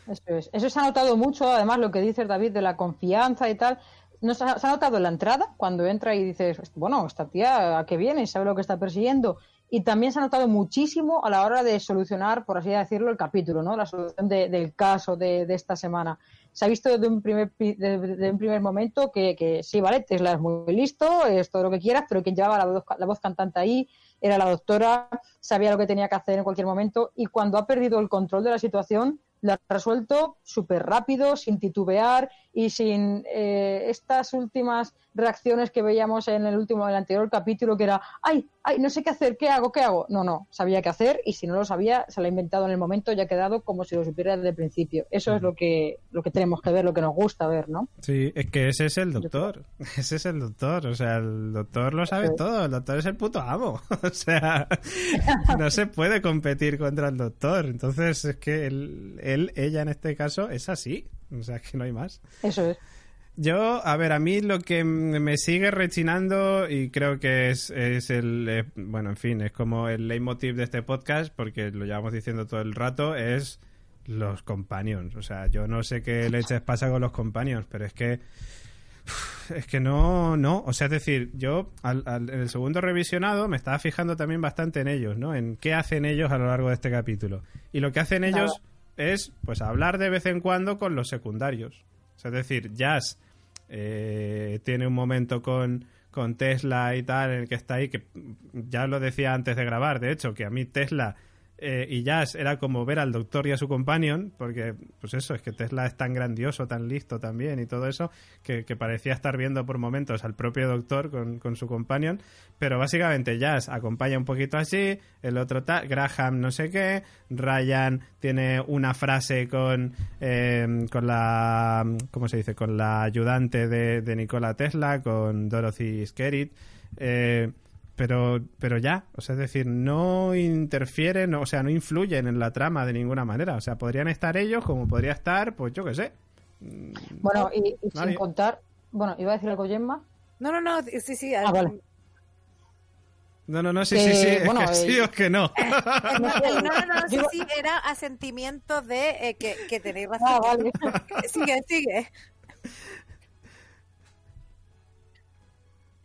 Eso es. Eso se ha notado mucho, además, lo que dice David de la confianza y tal. no se ha, notado en la entrada, cuando entra y dices, bueno, esta tía, ¿a qué viene? ¿Sabe lo que está persiguiendo? Y también se ha notado muchísimo a la hora de solucionar, por así decirlo, el capítulo, ¿no? La solución de- del caso de, esta semana. Se ha visto de un primer, pi- de, de un primer momento que, sí, vale, Tesla es muy listo, es todo lo que quieras, pero quien llevaba la voz cantante ahí era la doctora, sabía lo que tenía que hacer en cualquier momento y cuando ha perdido el control de la situación, lo ha resuelto súper rápido, sin titubear y sin eh, estas últimas reacciones que veíamos en el último, en el anterior capítulo, que era, ay, ay, no sé qué hacer, ¿qué hago, qué hago? No, no, sabía qué hacer y si no lo sabía, se lo ha inventado en el momento y ha quedado como si lo supiera desde el principio. Eso es lo que, lo que tenemos que ver, lo que nos gusta ver, ¿no? Sí, es que ese es el doctor. Ese es el doctor. O sea, el doctor lo sabe todo. El doctor es el puto amo. O sea, no se puede competir contra el doctor. Entonces, es que él, él, ella en este caso, es así. O sea, que no hay más. Eso es. Yo, a ver, a mí lo que me sigue rechinando y creo que es, es el, eh, bueno, en fin, es como el leitmotiv de este podcast, porque lo llevamos diciendo todo el rato, es los companions. O sea, yo no sé qué leches pasa con los companions, pero es que es que no, no, o sea, es decir, yo al, al- en el segundo revisionado me estaba fijando también bastante en ellos, ¿no? En qué hacen ellos a lo largo de este capítulo. Y lo que hacen ellos es, pues, hablar de vez en cuando con los secundarios. O sea, es decir, Jazz eh, tiene un momento con, con Tesla y tal, en el que está ahí, que ya lo decía antes de grabar, de hecho, que a mí Tesla eh, y Jazz era como ver al doctor y a su companion, porque, pues eso, es que Tesla es tan grandioso, tan listo también y todo eso, que, parecía estar viendo por momentos al propio doctor con, con su companion, pero básicamente Jazz acompaña un poquito así, el otro tal, Graham no sé qué, Ryan tiene una frase con, eh, con la, ¿cómo se dice? Con la ayudante de, de Nikola Tesla, con Dorothy Skerritt, eh, pero, pero ya, o sea, es decir, no interfieren, o sea, no influyen en la trama de ninguna manera. O sea, podrían estar ellos como podría estar, pues yo qué sé. Bueno, y, y sin contar, bueno, iba a decir algo, Gemma. No, no, no, sí, sí. Ah, vale. No, no, no, sí, Que, sí, sí, es bueno, que sí eh, o que no. No, no, no, sí, sí, era asentimiento de eh, que, que tenéis razón. Ah, vale. Sigue, sigue.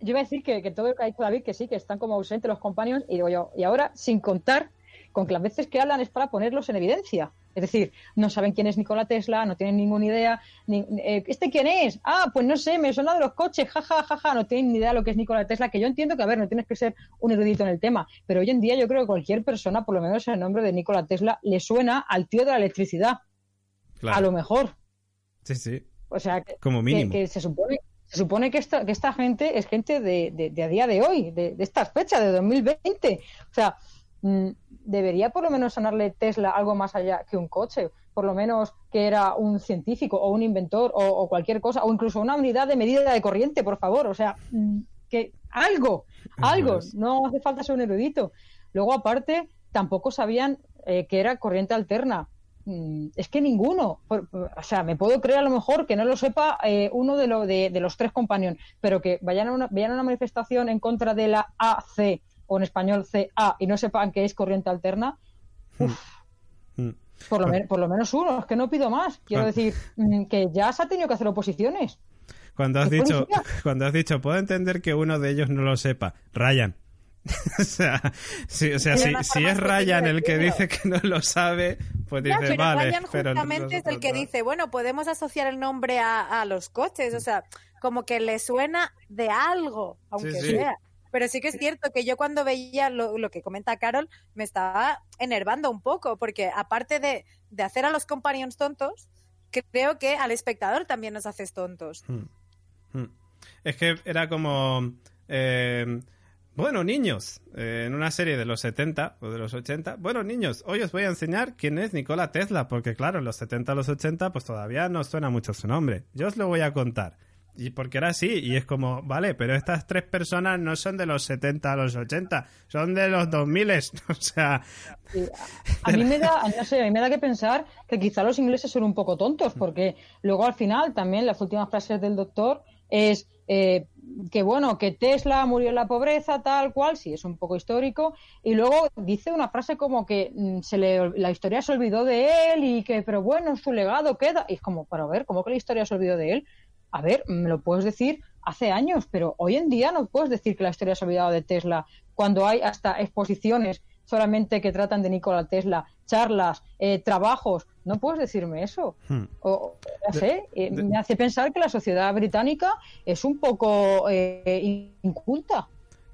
Yo iba a decir que, que todo lo que ha dicho David, que sí, que están como ausentes los companions, y digo yo, y ahora, sin contar con que las veces que hablan es para ponerlos en evidencia. Es decir, no saben quién es Nikola Tesla, no tienen ninguna idea. ni- eh, ¿Este quién es? Ah, pues no sé, me suena de los coches, jaja, jaja, no tienen ni idea de lo que es Nikola Tesla, que yo entiendo que, a ver, no tienes que ser un erudito en el tema, pero hoy en día yo creo que cualquier persona, por lo menos el nombre de Nikola Tesla, le suena al tío de la electricidad, Claro. a lo mejor. Sí, sí, O sea, que, como que- mínimo. que se supone se supone que esta, que esta gente es gente de, de- de a día de hoy, de, de estas fechas, de 2020. O sea, mm, debería por lo menos sonarle Tesla algo más allá que un coche. Por lo menos que era un científico o un inventor o, o cualquier cosa, o incluso una unidad de medida de corriente, por favor. O sea, mm, que algo, algo. No hace falta ser un erudito. Luego, aparte, tampoco sabían eh, que era corriente alterna. Mm, Es que ninguno. O sea, me puedo creer a lo mejor que no lo sepa eh, uno de, lo, de, de los tres companions, pero que vayan a, una, vayan a una manifestación en contra de la AC, o en español CA, y no sepan que es corriente alterna, Mm. por lo, men- por lo menos uno. Es que no pido más. Quiero decir mm, que ya se ha tenido que hacer oposiciones. Cuando has ¿Qué dicho, policía? cuando has dicho, puedo entender que uno de ellos no lo sepa. Ryan. o sea, si, o sea, si, es Ryan el que dice que no lo sabe, pues dice, pero vale. Ryan pero justamente es el que no. dice, bueno, podemos asociar el nombre a, a los coches, o sea, como que le suena de algo, aunque Sí, sí. sea. Pero sí que es cierto que yo cuando veía lo, lo que comenta Carol, me estaba enervando un poco, porque aparte de, de hacer a los companions tontos, creo que al espectador también nos haces tontos. Hmm. Hmm. Es que era como. eh, bueno, niños, eh, en una serie de los 70 o de los 80. Bueno, niños, hoy os voy a enseñar quién es Nikola Tesla, porque claro, en los 70 o los 80, pues todavía no suena mucho su nombre. Yo os lo voy a contar. Y porque era así, y es como, vale, pero estas tres personas no son de los 70 a los 80, son de los 2000, o sea, a, a mí me da, no sé, a mí me da que pensar que quizá los ingleses son un poco tontos, porque luego al final también las últimas frases del doctor es eh, que bueno, que Tesla murió en la pobreza, tal cual, sí, es un poco histórico, y luego dice una frase como que mm, se le, la historia se olvidó de él y que, pero bueno, su legado queda, y es como, para ver, ¿cómo que la historia se olvidó de él? a ver, me lo puedes decir hace años, pero hoy en día no puedes decir que la historia se ha olvidado de Tesla cuando hay hasta exposiciones solamente que tratan de Nikola Tesla, charlas, eh, trabajos. No puedes decirme eso. Hmm. O, no sé, eh, me hace pensar que la sociedad británica es un poco eh, inculta.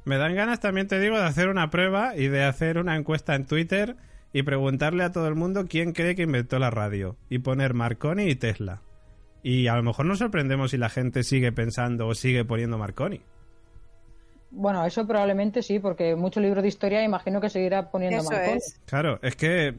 Me dan ganas también, te digo, de hacer una prueba y de hacer una encuesta en Twitter y preguntarle a todo el mundo quién cree que inventó la radio y poner Marconi y Tesla. Y a lo mejor nos sorprendemos si la gente sigue pensando o sigue poniendo Marconi. Bueno, eso probablemente sí, porque mucho libro de historia imagino que seguirá poniendo Eso Marconi. es. Claro, es que.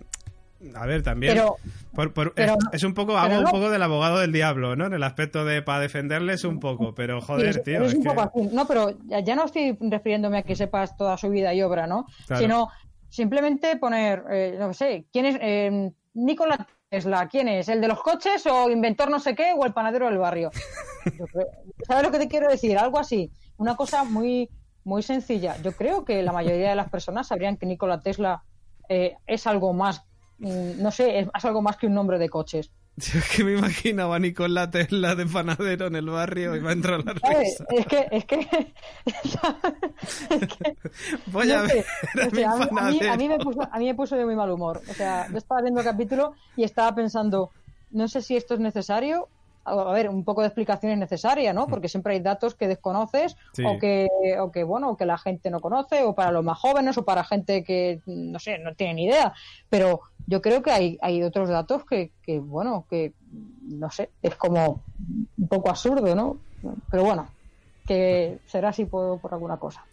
A ver, también. Pero- por- por- pero- es, es un poco. Hago un no- poco del abogado del diablo, ¿no? En el aspecto de. Para defenderles un poco. Pero joder, Sí, tío. es Es un que... poco así. No, pero ya, ya no estoy refiriéndome a que sepas toda su vida y obra, ¿no? Claro. Sino simplemente poner, eh, no sé, ¿quién es eh, Nikola Tesla? ¿Quién es? ¿El de los coches o inventor no sé qué o el panadero del barrio? ¿Sabes lo que te quiero decir? Algo así. Una cosa muy, muy sencilla. Yo creo que la mayoría de las personas sabrían que Nikola Tesla eh, es algo más, mm, no sé, es, algo más que un nombre de coches. Yo es que me imaginaba a Nicolás Tesla de panadero en el barrio y va a entrar la risa. Es que, es que, es que Voy a No ver a no sé, mi a, mí, a mí- panadero. a mí me puso, a mí me puso de muy mal humor. O sea, yo estaba viendo el capítulo y estaba pensando, no sé si esto es necesario. A ver, un poco de explicación es necesaria, ¿no? Porque siempre hay datos que desconoces Sí. o que, o que, bueno, o que la gente no conoce, o para los más jóvenes, o para gente que, no sé, no tiene ni idea. Pero yo creo que hay, hay otros datos que, que, bueno, que, no sé, es como un poco absurdo, ¿no? Pero bueno, que será así por, por alguna cosa.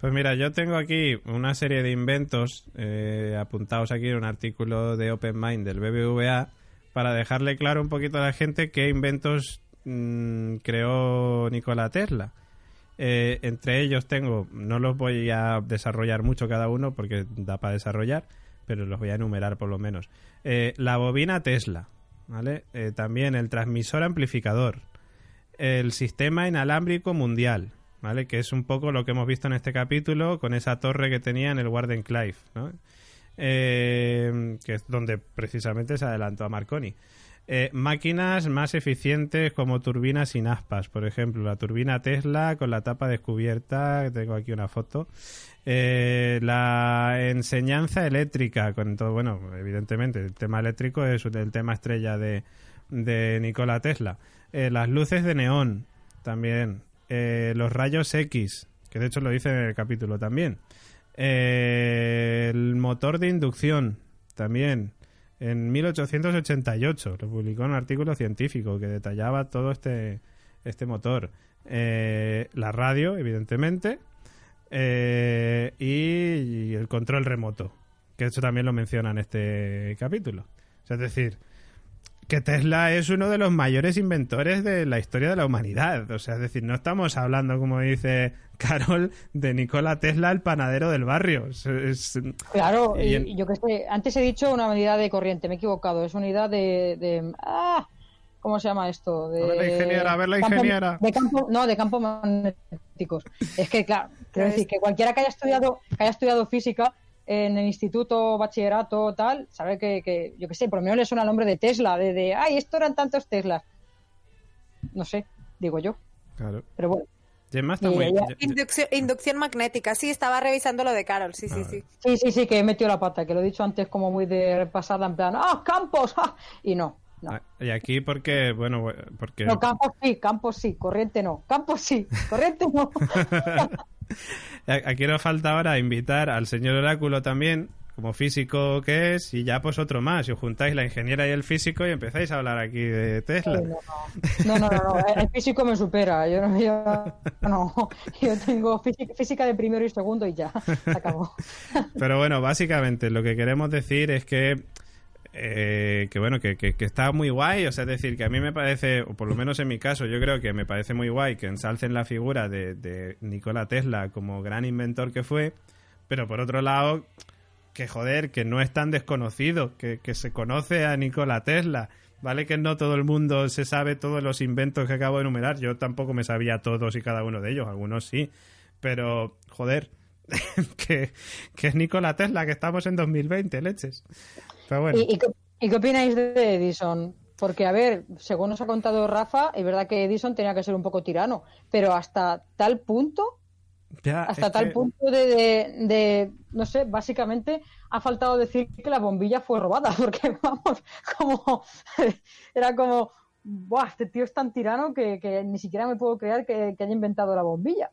Pues mira, yo tengo aquí una serie de inventos eh, apuntados aquí en un artículo de Open Mind del BBVA para dejarle claro un poquito a la gente qué inventos mm, creó Nikola Tesla. Eh, entre ellos tengo, no los voy a desarrollar mucho cada uno porque da para desarrollar, pero los voy a enumerar por lo menos. Eh, la bobina Tesla, ¿vale? Eh, también el transmisor amplificador, el sistema inalámbrico mundial, ¿vale? Que es un poco lo que hemos visto en este capítulo con esa torre que tenía en el Warden Clive, ¿no? Eh, que es donde precisamente se adelantó a Marconi. Eh, máquinas más eficientes como turbinas sin aspas, por ejemplo, la turbina Tesla con la tapa descubierta, tengo aquí una foto. Eh, la enseñanza eléctrica, con todo, bueno, evidentemente, el tema eléctrico es el tema estrella de, de Nikola Tesla. Eh, las luces de neón, también. Eh, los rayos X, que de hecho lo dice en el capítulo también. El motor de inducción, también. En 1888 lo publicó un artículo científico que detallaba todo este, este motor. Eh, la radio, evidentemente. eh, y, el control remoto, que eso también lo menciona en este capítulo. Es decir, que Tesla es uno de los mayores inventores de la historia de la humanidad. O sea, es decir, no estamos hablando, como dice Carol, de Nikola Tesla, el panadero del barrio. Es- es- Claro, Y y, en- y yo que sé, antes he dicho una unidad de corriente, me he equivocado, es unidad de... de- ah, ¿Cómo se llama esto? De, A ver la ingeniera, a ver la campo- ingeniera. de campo, no, de campos magnéticos. Es que, claro, quiero decir que cualquiera que haya estudiado, que haya estudiado física en el instituto, bachillerato, tal, sabe que, que yo que sé, por lo menos le suena el nombre de Tesla, de, de, ay, esto eran tantos Teslas. No sé, digo yo, Claro. pero bueno. Está muy... Inducción, inducción magnética, sí, estaba revisando lo de Carol, sí, sí, Ah, sí. Sí, sí, sí, que he metido la pata, que lo he dicho antes como muy de repasada, en plan, ¡ah, campos! ah", Y no, no. Ah, Y aquí porque, bueno, porque... No, campos sí, campos sí, corriente no. Campos sí, corriente no. Aquí nos falta ahora invitar al señor Oráculo también, como físico que es, y ya pues otro más. Si os juntáis la ingeniera y el físico y empezáis a hablar aquí de Tesla. No, no, no, no, no, el físico me supera. Yo no, yo, no, yo tengo física, física de primero y segundo y ya, se acabó. Pero bueno, básicamente lo que queremos decir es que eh, que bueno, que, que- está muy guay, o sea, es decir, que a mí me parece, o por lo menos en mi caso, yo creo que me parece muy guay que ensalcen la figura de, de Nikola Tesla como gran inventor que fue, pero por otro lado, que joder, que no es tan desconocido, que, que se conoce a Nikola Tesla, ¿vale? Que no todo el mundo se sabe todos los inventos que acabo de enumerar, yo tampoco me sabía todos y cada uno de ellos, algunos sí, pero joder, que, que es Nikola Tesla, que estamos en 2020, leches. Bueno. ¿Y, y qué, y qué opináis de Edison? Porque, a ver, según nos ha contado Rafa, es verdad que Edison tenía que ser un poco tirano, pero hasta tal punto, Ya, hasta tal que- punto de, de- de, no sé, básicamente ha faltado decir que la bombilla fue robada, porque vamos, como, era como, ¡buah! Este tío es tan tirano que, que ni siquiera me puedo creer que, que haya inventado la bombilla.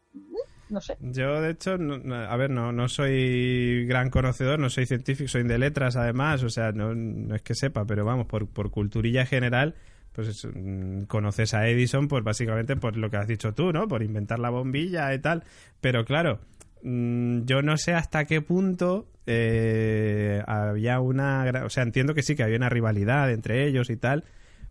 No sé. Yo, de hecho, no- a ver, no, no soy gran conocedor, no soy científico, soy de letras además, o sea, no, no es que sepa, pero vamos, por, por culturilla general, pues es, mm, conoces a Edison, pues básicamente por lo que has dicho tú, ¿no? Por inventar la bombilla y tal. Pero claro, mm, yo no sé hasta qué punto eh, había una... O sea, entiendo que sí, que había una rivalidad entre ellos y tal,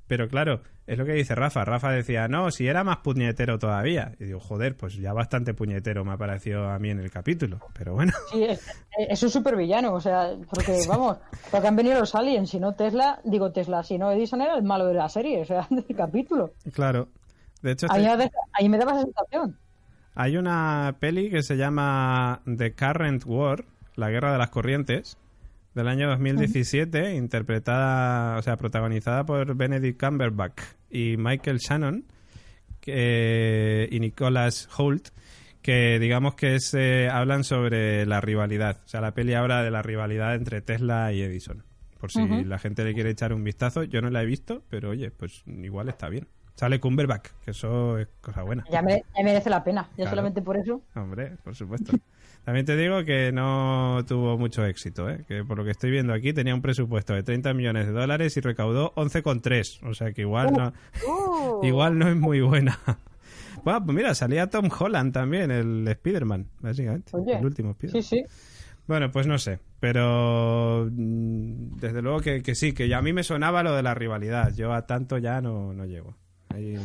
pero claro, es lo que dice Rafa. Rafa decía, no, si era más puñetero todavía. Y digo, joder, pues ya bastante puñetero me ha parecido a mí en el capítulo. Pero bueno, Sí, es, es un supervillano, o sea, porque vamos, porque han venido los aliens, si no Tesla, digo Tesla, si no Edison era el malo de la serie, o sea, del capítulo. claro. De hecho, Ahí, este- ahí me daba esa sensación. hay una peli que se llama The Current War, La Guerra de las Corrientes, del año 2017, interpretada, o sea, protagonizada por Benedict Cumberbatch y Michael Shannon que- y Nicholas Holt, que digamos que es, eh, hablan sobre la rivalidad. O sea, la peli habla de la rivalidad entre Tesla y Edison. Por si la gente le quiere echar un vistazo, yo no la he visto, pero oye, pues igual está bien. Sale Cumberbatch, que eso es cosa buena. Ya, me- ya merece la pena, ya Claro. solamente por eso. Hombre, por supuesto. También te digo que no tuvo mucho éxito, ¿eh? que por lo que estoy viendo aquí tenía un presupuesto de 30 millones de dólares y recaudó 11,3. O sea que igual no, Uh. igual no es muy buena. Bueno, pues mira, salía Tom Holland también, el Spider-Man, básicamente. Oye, el último Spider-Man. Sí, sí. Bueno, pues no sé, pero mm, desde luego que, que sí, que ya a mí me sonaba lo de la rivalidad. Yo a tanto ya no, no llego. Ahí-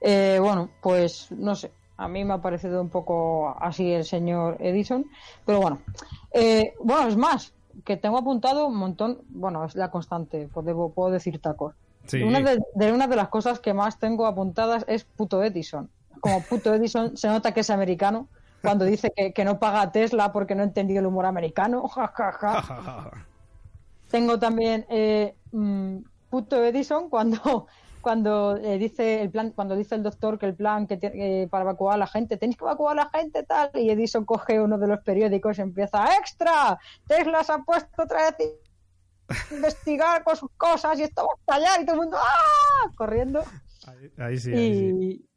Eh, bueno, pues no sé. A mí me ha parecido un poco así el señor Edison. Pero bueno. Eh, bueno, es más, que tengo apuntado un montón. Bueno, es la constante, pues debo- puedo decir tacos. Sí. Una de, de una de las cosas que más tengo apuntadas es puto Edison. Como puto Edison se nota que es americano cuando dice que, que no paga a Tesla porque no ha entendido el humor americano. Ja, ja, ja. Tengo también eh, mm, puto Edison cuando cuando eh, dice el plan cuando dice el doctor que el plan que tiene- eh, para evacuar a la gente tenéis que evacuar a la gente tal y Edison coge uno de los periódicos y empieza extra Tesla se ha puesto otra vez a investigar con sus cosas y esto va a estallar y todo el mundo ¡ah! corriendo Ahí, ahí sí, ahí sí. y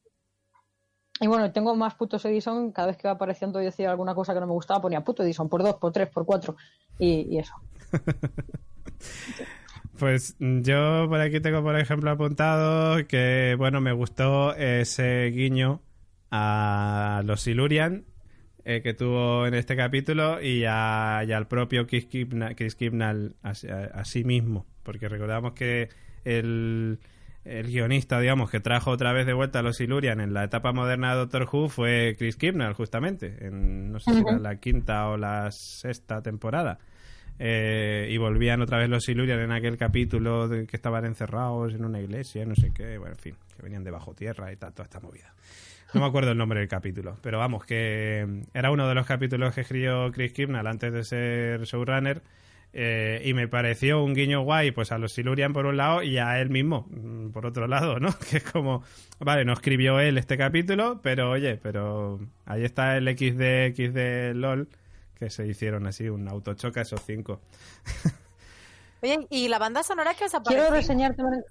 y bueno, tengo más putos Edison. Cada vez que va apareciendo y decía alguna cosa que no me gustaba, ponía puto Edison por dos, por tres, por cuatro. Y, y eso. Pues mm, yo por aquí tengo, por ejemplo, apuntado que, bueno, me gustó ese guiño a los Silurian eh, que tuvo en este capítulo y, a- y al propio Chris Kibnall, Chris Kibnall a, a- a sí mismo. Porque recordamos que el, el guionista, digamos, que trajo otra vez de vuelta a los Silurian en la etapa moderna de Doctor Who fue Chris Kibnall, justamente. En, no sé si era la quinta o la sexta temporada. Eh, y volvían otra vez los Silurian en aquel capítulo de que estaban encerrados en una iglesia, no sé qué, bueno, en fin, que venían de bajo tierra y tal, toda esta movida. No me acuerdo el nombre del capítulo, pero vamos, que mm, era uno de los capítulos que escribió Chris Kibnall antes de ser showrunner eh, y me pareció un guiño guay pues a los Silurian por un lado y a él mismo mm, por otro lado, ¿no? Que es como, vale, no escribió él este capítulo, pero oye, pero ahí está el XD, XD LOL que se hicieron así, un autochoca esos cinco. Oye, ¿y la banda sonora que os ha Quiero parecido? reseñar también.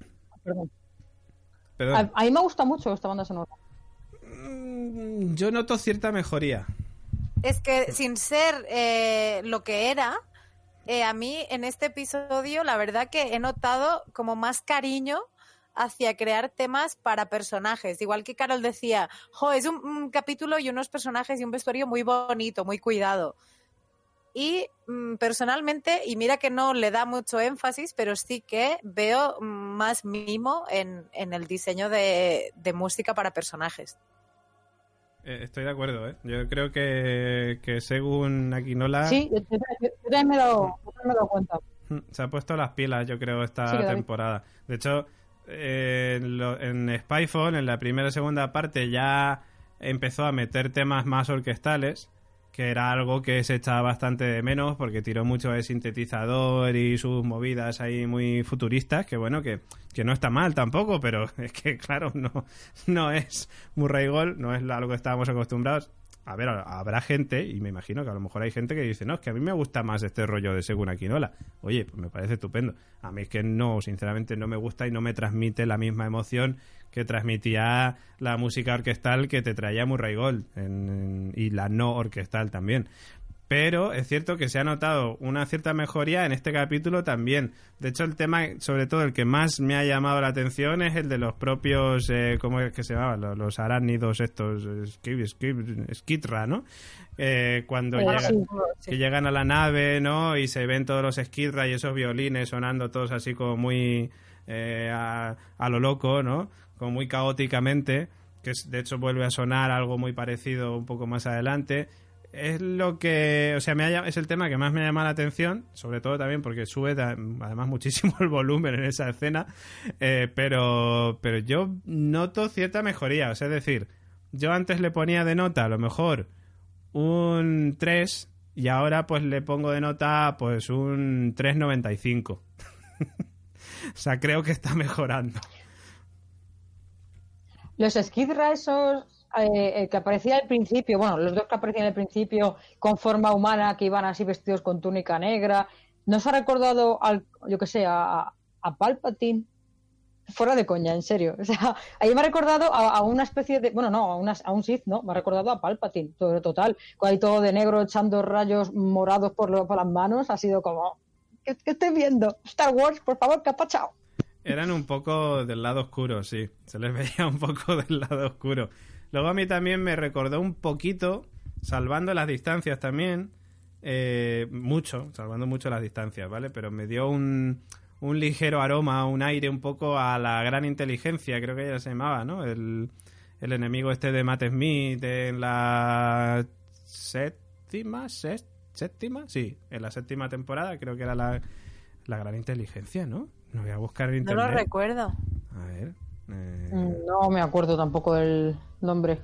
Perdón. Perdón. A, a mí me gusta mucho esta banda sonora. Mm, Yo noto cierta mejoría. Es que sin ser eh, lo que era, eh, a mí en este episodio la verdad que he notado como más cariño hacia crear temas para personajes. Igual que Carol decía, jo, es un, un capítulo y unos personajes y un vestuario muy bonito, muy cuidado. Y mm, personalmente, y mira que no le da mucho énfasis, pero sí que veo más mimo en, en el diseño de, de música para personajes. Eh, estoy de acuerdo, ¿eh? Yo creo que, que según Aquinola Sí, yo, yo- yo también me se ha puesto las pilas, yo creo, esta Sí, temporada. De hecho, eh, en, lo- en Spyfall, en la primera y segunda parte, ya empezó a meter temas más orquestales que era algo que se echaba bastante de menos porque tiró mucho de sintetizador y sus movidas ahí muy futuristas, que bueno, que, que no está mal tampoco, pero es que claro, no, no es Murray Gold, no es algo que estábamos acostumbrados. A ver, habrá gente, y me imagino que a lo mejor hay gente que dice, no, es que a mí me gusta más este rollo de Según Aquinola. Oye, pues me parece estupendo. A mí es que no, sinceramente no me gusta y no me transmite la misma emoción que transmitía la música orquestal que te traía Murray Gold y la no orquestal también. Pero es cierto que se ha notado una cierta mejoría en este capítulo también. De hecho, el tema, sobre todo el que más me ha llamado la atención es el de los propios, eh, ¿cómo es que se llamaban? Los, arácnidos estos, skitra, ¿no? Eh, cuando llegan, que llegan a la nave, ¿no? Y se ven todos los skitra y esos violines sonando todos así como muy eh, a, a lo loco, ¿no? como muy caóticamente, que de hecho vuelve a sonar algo muy parecido un poco más adelante. Es lo que, o sea, me es el tema que más me llama la atención, sobre todo también porque sube además muchísimo el volumen en esa escena, eh, pero, pero yo noto cierta mejoría, o sea, es decir, yo antes le ponía de nota a lo mejor un 3 y ahora pues le pongo de nota pues un 3.95. o sea, creo que está mejorando. Los Skidra esos eh, eh, que aparecían al principio, bueno, los dos que aparecían al principio con forma humana, que iban así vestidos con túnica negra, ¿nos ha recordado, al, yo que sé, a, a Palpatine? Fuera de coña, en serio. O sea, ahí me ha recordado a, una especie de. Bueno, no, a, a un Sith, ¿no? Me ha recordado a Palpatine, todo, total. Ahí todo de negro echando rayos morados por, por las manos. Ha sido como. ¿Qué, qué estoy viendo? Star Wars, por favor, pachado. Eran un poco del lado oscuro, sí. Se les veía un poco del lado oscuro. Luego a mí también me recordó un poquito, salvando las distancias también, eh, mucho, salvando mucho las distancias, ¿vale? Pero me dio un, un ligero aroma, un aire un poco a la gran inteligencia, creo que ella se llamaba, ¿no? El, el enemigo este de Matt Smith en la séptima, séptima, sí, en la séptima temporada creo que era la, la gran inteligencia, ¿no? No voy a buscar en internet. No lo recuerdo. A ver. Eh, no me acuerdo tampoco del nombre.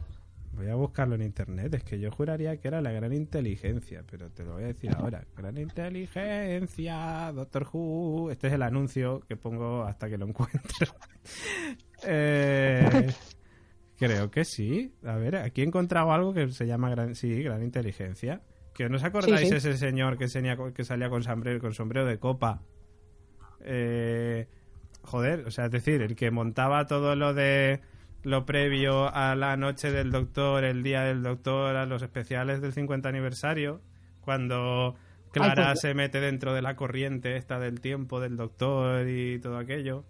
Voy a buscarlo en internet. Es que yo juraría que era la gran inteligencia, pero te lo voy a decir ahora. Gran inteligencia, Doctor Who. Este es el anuncio que pongo hasta que lo encuentre. eh, creo que sí. A ver, aquí he encontrado algo que se llama gran, sí, gran inteligencia. ¿Que no os acordáis ese señor que, que salía con sombrero, con sombrero de copa eh, joder, o sea, es decir, el que montaba todo lo de lo previo a la noche del doctor, el día del doctor, a los especiales del 50 aniversario, cuando Clara pues se mete dentro de la corriente esta del tiempo del doctor y todo aquello.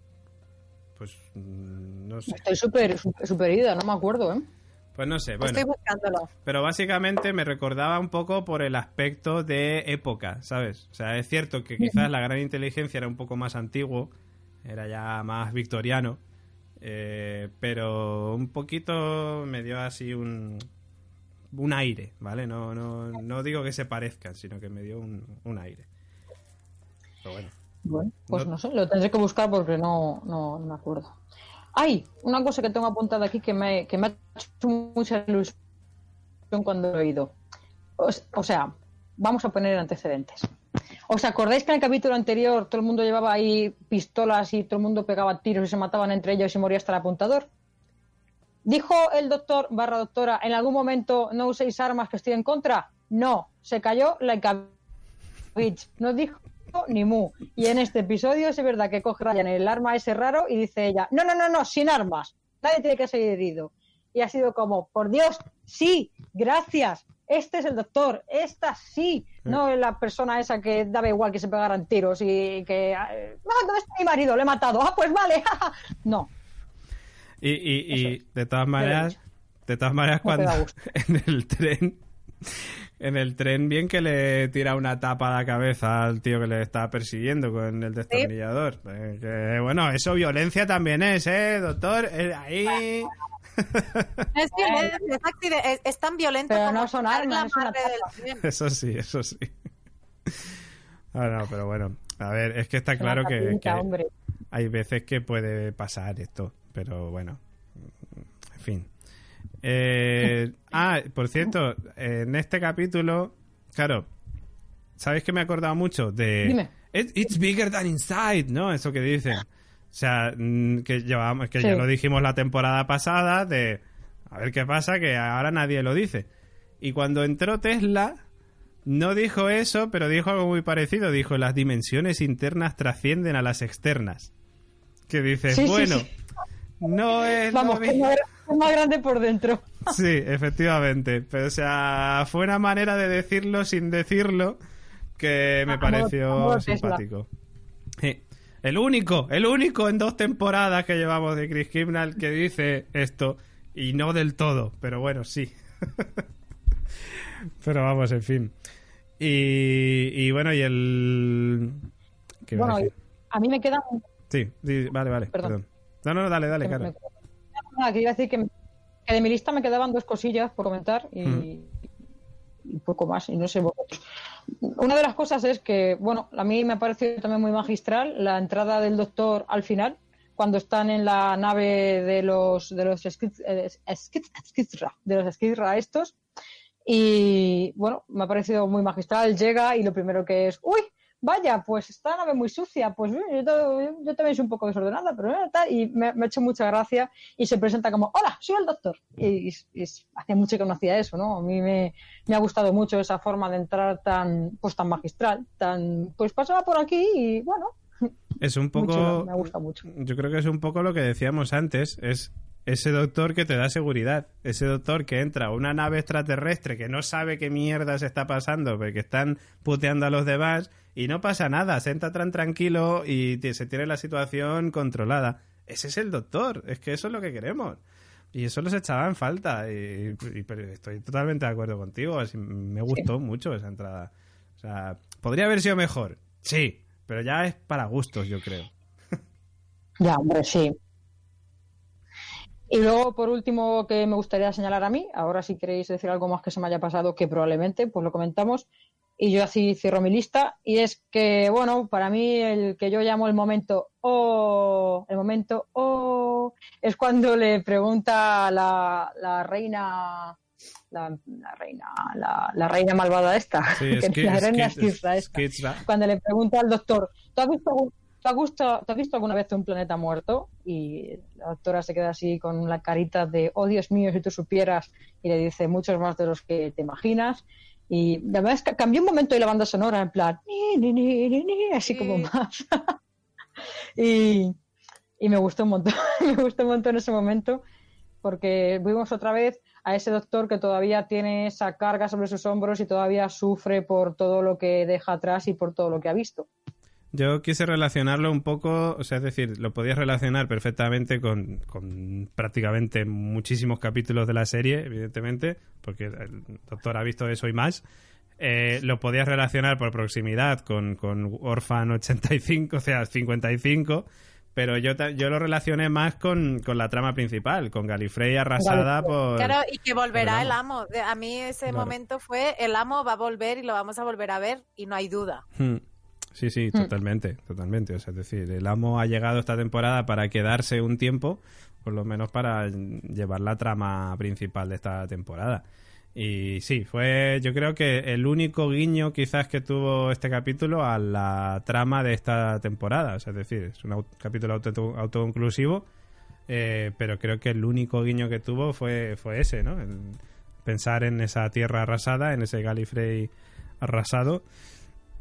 Pues mm, no sé. Estoy súper super ida, no me acuerdo, ¿eh? Pues no sé, bueno. Estoy buscándolo. Pero básicamente me recordaba un poco por el aspecto de época, ¿sabes? O sea, es cierto que quizás la gran inteligencia era un poco más antiguo, era ya más victoriano, eh, pero un poquito me dio así un, un aire, ¿vale? No, no, no digo que se parezcan, sino que me dio un, un aire. Pero bueno. Bueno, pues no, sé, lo tendré que buscar porque no, no, no me acuerdo. Hay una cosa que tengo apuntada aquí que me, que me ha hecho mucha ilusión cuando lo he oído. O, sea, vamos a poner antecedentes. ¿Os acordáis que en el capítulo anterior todo el mundo llevaba ahí pistolas y todo el mundo pegaba tiros y se mataban entre ellos y moría hasta el apuntador? ¿Dijo el doctor barra doctora en algún momento no uséis armas que estoy en contra? No, se cayó like a bitch. No dijo ni mu. Y en este episodio es verdad que coge Ryan el arma ese raro y dice ella, no, no, no, no, sin armas. Nadie tiene que ser herido. Y ha sido como, por Dios, sí, gracias. Este es el doctor, esta sí, no la persona esa que daba igual que se pegaran tiros y que, ah, ¿dónde está mi marido? Le he matado. Ah, pues vale. no. Y, y, de todas maneras, de todas maneras, cuando en el tren en el tren bien que le tira una tapa a la cabeza al tío que le está persiguiendo con el destornillador. Eh, bueno, eso violencia también es, ¿eh, doctor? Eh, ahí... Es violencia, es, tan violento pero no son armas, Eso sí, eso sí. Ah, no, pero bueno, a ver, es que está claro que, hay veces que puede pasar esto, pero bueno, en fin. Eh, ah, por cierto, en este capítulo, claro, ¿sabéis que me he acordado mucho de... Dime. "It- It's bigger than inside, ¿no? Eso que dicen. O sea, mm, que, llevábamos, que ya lo dijimos la temporada pasada de... A ver qué pasa, que ahora nadie lo dice. Y cuando entró Tesla, no dijo eso, pero dijo algo muy parecido. Dijo, las dimensiones internas trascienden a las externas. Que dices, Sí, bueno, sí. no es... lo Vamos, que es mismo". más, es más grande por dentro. Sí, efectivamente. Pero, o sea, fue una manera de decirlo sin decirlo que me A modo- a pareció simpático. Sí. El único, el único en dos temporadas que llevamos de Chris Kimnall que dice esto. Y no del todo, pero bueno, sí. pero vamos, en fin. Y, y bueno, y el... ¿qué iba a Bueno, decir? a mí me quedan Sí, sí, vale, vale, Perdón. perdón. No, no, dale, dale, claro. Nada, quería decir que, que de mi lista me quedaban dos cosillas por comentar y, Mm. y poco más, y no sé vosotros. Una de las cosas es que, bueno, a mí me ha parecido también muy magistral la entrada del doctor al final, cuando están en la nave de los de los eh, de los estos, y bueno, me ha parecido muy magistral. Llega y lo primero que es, uy, vaya, pues esta nave muy sucia, pues uy, yo, yo también soy un poco desordenada, pero tal, y me, me ha hecho mucha gracia y se presenta como, hola, soy el doctor. Y, y- y hace mucho que no hacía eso, ¿no? A mí me, me ha gustado mucho esa forma de entrar tan, pues tan magistral, tan, pues pasaba por aquí y bueno, Es un poco... chulo, me gusta mucho. Yo creo que es un poco lo que decíamos antes, es ese doctor que te da seguridad, ese doctor que entra a una nave extraterrestre que no sabe qué mierda se está pasando, porque están puteando a los demás y no pasa nada, se entra tan tranquilo y se tiene la situación controlada. Ese es el doctor, es que eso es lo que queremos. Y eso los echaba en falta. Y, y- pero estoy totalmente de acuerdo contigo. así, me gustó mucho esa entrada. O sea, podría haber sido mejor. Sí, pero ya es para gustos, yo creo. Ya, hombre, sí. Y luego, por último, que me gustaría señalar a mí, ahora si queréis decir algo más que se me haya pasado, que probablemente, pues lo comentamos, y yo así cierro mi lista, y es que, bueno, para mí el que yo llamo el momento oh, el momento oh, es cuando le pregunta a la, la reina, la, la reina, la, la reina malvada esta, Sí, que es que, la reina es que- Skizra esta Skizra. cuando le pregunta al doctor, ¿tú has visto, tú has visto, tú has visto alguna vez un planeta muerto? Y la doctora se queda así con la carita de, oh Dios mío, si tú supieras, y le dice muchos más de los que te imaginas. Y la verdad es que cambió un momento de la banda sonora, en plan, ni, ni, ni, ni, ni, así Sí. como más. y, y me gustó un montón, me gustó un montón ese momento, porque vimos otra vez a ese doctor que todavía tiene esa carga sobre sus hombros y todavía sufre por todo lo que deja atrás y por todo lo que ha visto. Yo quise relacionarlo un poco, o sea, es decir, lo podías relacionar perfectamente con, con prácticamente muchísimos capítulos de la serie, evidentemente, porque el doctor ha visto eso y más. Eh, lo podías relacionar por proximidad con, con Orphan 85, o sea, 55, pero yo, yo lo relacioné más con, con la trama principal, con Galifrey arrasada por... Claro, y que volverá el el amo. A mí ese Claro. momento fue, el amo va a volver y lo vamos a volver a ver y no hay duda. Hmm. Sí, sí, totalmente, totalmente. O sea, es decir, el amo ha llegado esta temporada para quedarse un tiempo, por lo menos para llevar la trama principal de esta temporada. Y sí, fue yo creo que el único guiño quizás que tuvo este capítulo a la trama de esta temporada. O sea, es decir, es un capítulo auto- autoconclusivo, eh, pero creo que el único guiño que tuvo fue, fue ese, ¿no? El pensar en esa tierra arrasada, en ese Gallifrey arrasado.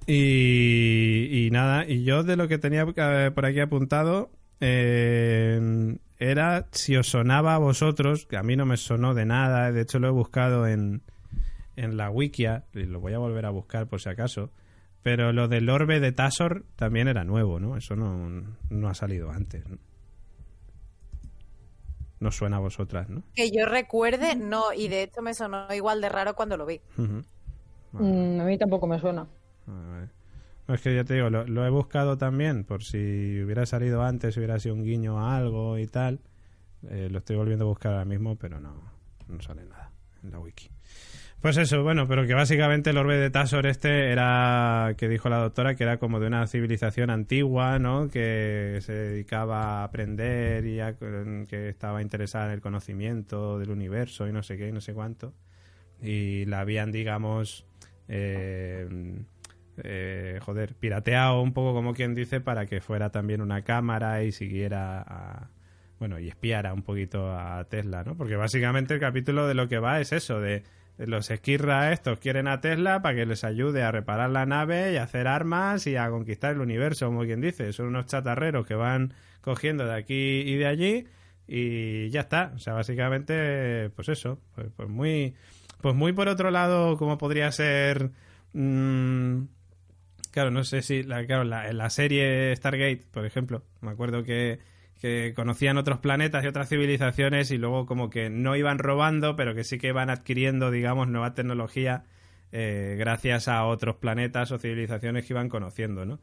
Y, y nada, y yo de lo que tenía eh, por aquí apuntado eh, era si os sonaba a vosotros, que a mí no me sonó de nada, de hecho lo he buscado en, en la wikia, y lo voy a volver a buscar por si acaso, pero lo del orbe de Tasor también era nuevo, ¿no? Eso no, no ha salido antes, ¿no? No suena a vosotras, ¿no? Que yo recuerde, no, y de hecho me sonó igual de raro cuando lo vi. Vale. Mm, a mí tampoco me suena. No, es que ya te digo, lo, lo he buscado también por si hubiera salido antes, hubiera sido un guiño a algo y tal. Eh, lo estoy volviendo a buscar ahora mismo, pero no, no sale nada. en la wiki. Pues eso, bueno, pero que básicamente el orbe de Tasor este era, que dijo la doctora, que era como de una civilización antigua, ¿no? Que se dedicaba a aprender y que estaba interesada en el conocimiento del universo y no sé qué y no sé cuánto. Y la habían, digamos, eh, eh, joder, pirateado un poco como quien dice para que fuera también una cámara y siguiera a, bueno, y espiara un poquito a Tesla, ¿no? Porque básicamente el capítulo de lo que va es eso, de los esquirra estos quieren a Tesla para que les ayude a reparar la nave y a hacer armas y a conquistar el universo, como quien dice. Son unos chatarreros que van cogiendo de aquí y de allí y ya está. O sea, básicamente, pues eso, pues, pues muy, pues muy por otro lado, como podría ser, mmm, claro, no sé si, la, claro, la, la serie Stargate, por ejemplo, me acuerdo que que conocían otros planetas y otras civilizaciones y luego como que no iban robando, pero que sí que iban adquiriendo, digamos, nueva tecnología eh, gracias a otros planetas o civilizaciones que iban conociendo, ¿no?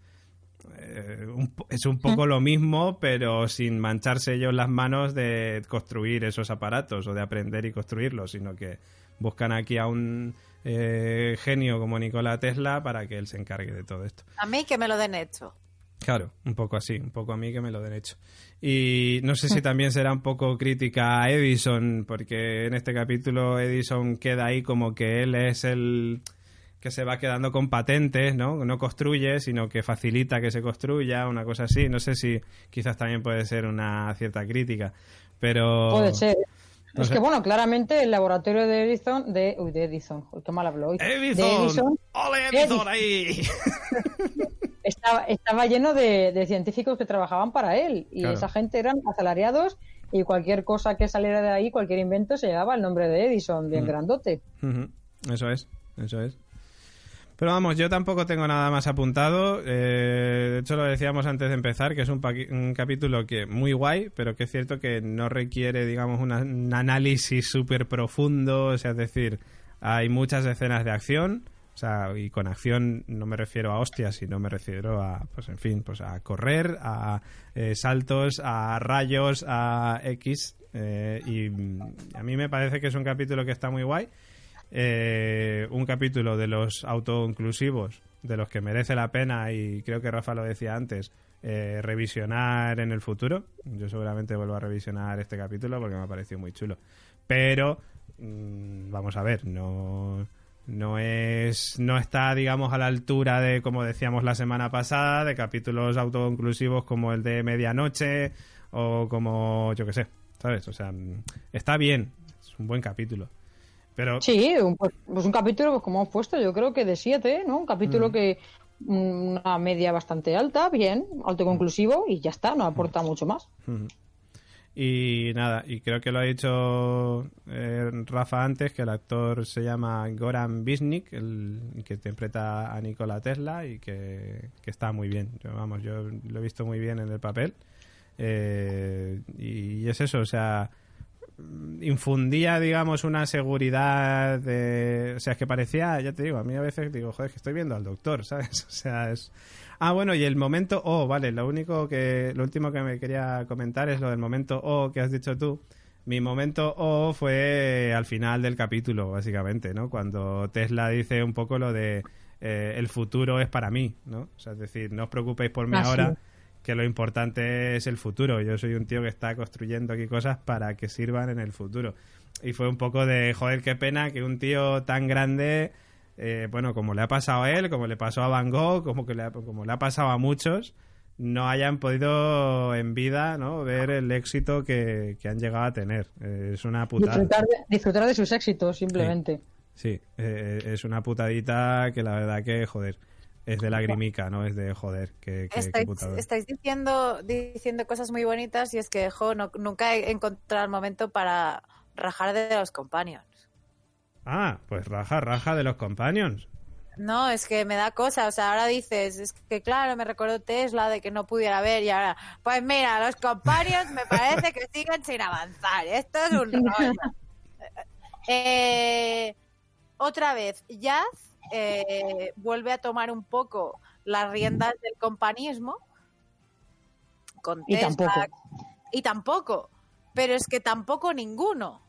Eh, es un poco lo mismo, pero sin mancharse ellos las manos de construir esos aparatos o de aprender y construirlos, sino que buscan aquí a un eh, genio como Nikola Tesla para que él se encargue de todo esto. A mí que me lo den hecho. Claro, un poco así, un poco a mí que me lo den hecho. Y no sé si también será un poco crítica a Edison, porque en este capítulo Edison queda ahí como que él es el que se va quedando con patentes, ¿no? No construye, sino que facilita que se construya, una cosa así. No sé si quizás también puede ser una cierta crítica, pero... Puede ser. Es que, bueno, claramente el laboratorio de Edison, de... Uy, de Edison, qué mal hablo hoy. Edison, ¡Ole Edison ahí! estaba, lleno de, científicos que trabajaban para él y esa gente eran asalariados y cualquier cosa que saliera de ahí, cualquier invento, se llevaba el nombre de Edison, bien grandote. Eso es, eso es. Pero vamos, yo tampoco tengo nada más apuntado. Eh, de hecho, lo decíamos antes de empezar, que es un, un, capítulo que muy guay, pero que es cierto que no requiere, digamos, un análisis súper profundo. O sea, es decir, hay muchas escenas de acción o sea, y con acción no me refiero a hostias, sino me refiero a, pues en fin, pues a correr, a eh, saltos, a rayos, a X. Eh, y a mí me parece que es un capítulo que está muy guay. Eh, un capítulo de los autoinclusivos, de los que merece la pena, y creo que Rafa lo decía antes, revisionar en el futuro. Yo seguramente vuelvo a revisionar este capítulo porque me ha parecido muy chulo. Pero, mm, vamos a ver, no no es no está digamos a la altura de como decíamos la semana pasada de capítulos autoconclusivos como el de medianoche o como yo que sé sabes o sea está bien es un buen capítulo pero sí pues, pues, un capítulo pues como hemos puesto yo creo que de siete no un capítulo mm. que una media bastante alta bien autoconclusivo y ya está no aporta mucho más y nada, y creo que lo ha dicho eh, Rafa antes, que el actor se llama Goran Bisnik, el que interpreta a Nikola Tesla y que, está muy bien. vamos, yo lo he visto muy bien en el papel. Eh, y, es eso, o sea, infundía, digamos, una seguridad de... O sea, es que parecía, ya te digo, a mí a veces digo, joder, que estoy viendo al doctor, ¿sabes? O sea, es... Ah, bueno, y el momento O, vale, lo único que, lo último que me quería comentar es lo del momento O que has dicho tú. Mi momento O fue al final del capítulo, básicamente, ¿no? Cuando Tesla dice un poco lo de eh, el futuro es para mí, ¿no? O sea, es decir, no os preocupéis por mí ah, ahora, que lo importante es el futuro. Yo soy un tío que está construyendo aquí cosas para que sirvan en el futuro. Y fue un poco de, joder, qué pena que un tío tan grande eh, bueno, como le ha pasado a él, como le pasó a Van Gogh, como, que le ha, como le ha pasado a muchos, no hayan podido en vida ¿no? ver el éxito que, han llegado a tener. Eh, es una putada. Disfrutar de, sus éxitos, simplemente. Sí, eh, es una putadita que la verdad que, joder, es de lagrimica, ¿no? Es de joder, que, estáis, diciendo, diciendo cosas muy bonitas y es que, jo, nunca he encontrado el momento para rajar de los compañeros. Ah, pues raja, raja de los companions. No, es que me da cosa, o sea, ahora dices, es que claro, me recuerdo Tesla de que no pudiera ver y ahora, pues mira, los companions me parece que siguen sin avanzar, esto es un rollo. Eh, otra vez, Jazz eh, vuelve a tomar un poco las riendas del compañismo con Tesla. Y tampoco. Y tampoco, pero es que tampoco ninguno.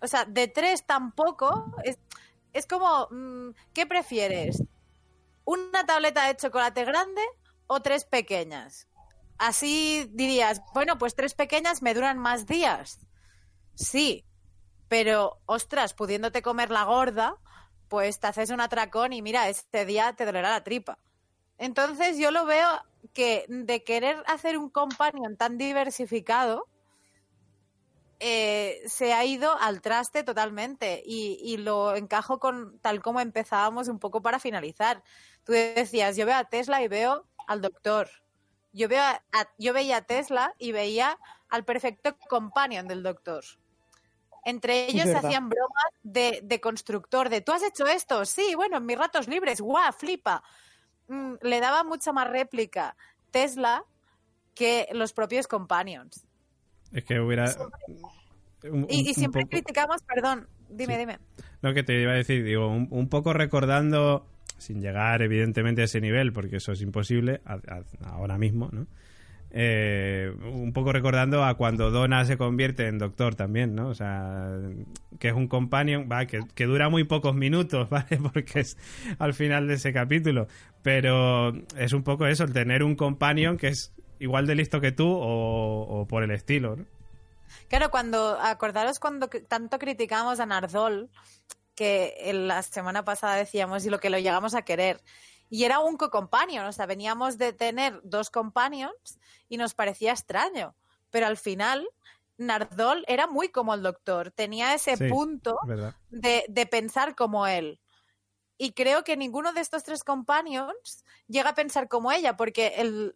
O sea, de tres tampoco. Es, es como, mm, ¿qué prefieres? ¿Una tableta de chocolate grande o tres pequeñas? Así dirías, bueno, pues tres pequeñas me duran más días. Sí, pero ostras, pudiéndote comer la gorda, pues te haces un atracón y mira, este día te dolerá la tripa. Entonces yo lo veo que de querer hacer un companion tan diversificado, eh, se ha ido al traste totalmente y, lo encajo con tal como empezábamos un poco para finalizar. Tú decías, yo veo a Tesla y veo al doctor. Yo, veo yo veía a Tesla y veía al perfecto companion del doctor. Entre ellos se hacían bromas de, de, constructor, de tú has hecho esto, sí, bueno, en mis ratos libres, guau, flipa. Mm, le daba mucha más réplica Tesla que los propios companions. Es que hubiera... Un, y, y, siempre criticamos, perdón, dime, sí. dime. No, que te iba a decir, digo, un, un, poco recordando, sin llegar evidentemente a ese nivel, porque eso es imposible a, a, ahora mismo, ¿no? Eh, un poco recordando a cuando Donna se convierte en doctor también, ¿no? O sea, que es un companion, va, que, que, dura muy pocos minutos, ¿vale? Porque es al final de ese capítulo. Pero es un poco eso, el tener un companion que es igual de listo que tú o, por el estilo, ¿no? Claro, cuando, acordaros cuando tanto criticamos a Nardol, que en la semana pasada decíamos y lo que lo llegamos a querer. Y era un co-companion, o sea, veníamos de tener dos companions y nos parecía extraño. Pero al final, Nardol era muy como el doctor, tenía ese sí, punto de, de, pensar como él. Y creo que ninguno de estos tres companions llega a pensar como ella, porque el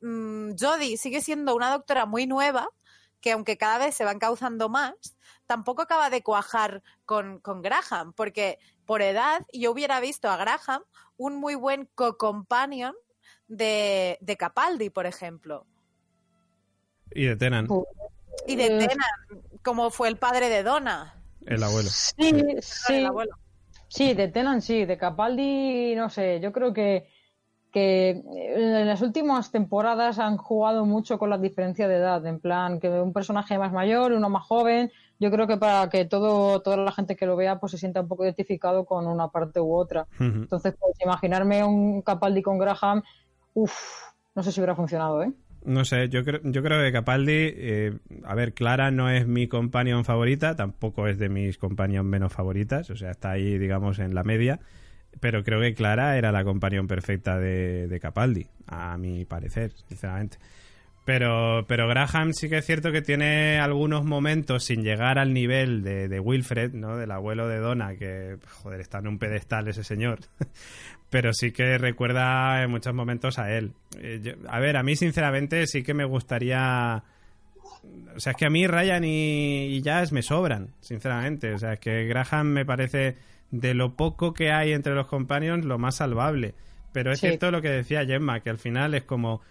mmm, Jodie sigue siendo una doctora muy nueva, que aunque cada vez se va encauzando más, tampoco acaba de cuajar con, con Graham, porque por edad yo hubiera visto a Graham un muy buen co-companion de, de, Capaldi, por ejemplo. Y de Tenan. Y de Tenan, como fue el padre de Donna. El abuelo. Sí, sí. El abuelo. Sí, de Tenan sí, de Capaldi no sé, yo creo que que en las últimas temporadas han jugado mucho con la diferencia de edad, en plan que un personaje más mayor, uno más joven, yo creo que para que todo toda la gente que lo vea pues se sienta un poco identificado con una parte u otra. Uh -huh. Entonces, pues imaginarme un Capaldi con Graham, uff, no sé si hubiera funcionado, ¿eh? No sé, yo creo, yo creo que Capaldi, eh, a ver, Clara no es mi companion favorita, tampoco es de mis companions menos favoritas, o sea, está ahí, digamos, en la media pero creo que Clara era la companión perfecta de, de, Capaldi, a mi parecer, sinceramente. Pero, pero Graham sí que es cierto que tiene algunos momentos sin llegar al nivel de, de Wilfred, ¿no? Del abuelo de Donna, que, joder, está en un pedestal ese señor. pero sí que recuerda en muchos momentos a él. Eh, a ver, a mí sinceramente sí que me gustaría... O sea, es que a mí Ryan y, y Jazz me sobran, sinceramente. O sea, es que Graham me parece de lo poco que hay entre los companions, lo más salvable. Pero es sí. cierto lo que decía Gemma, que al final es como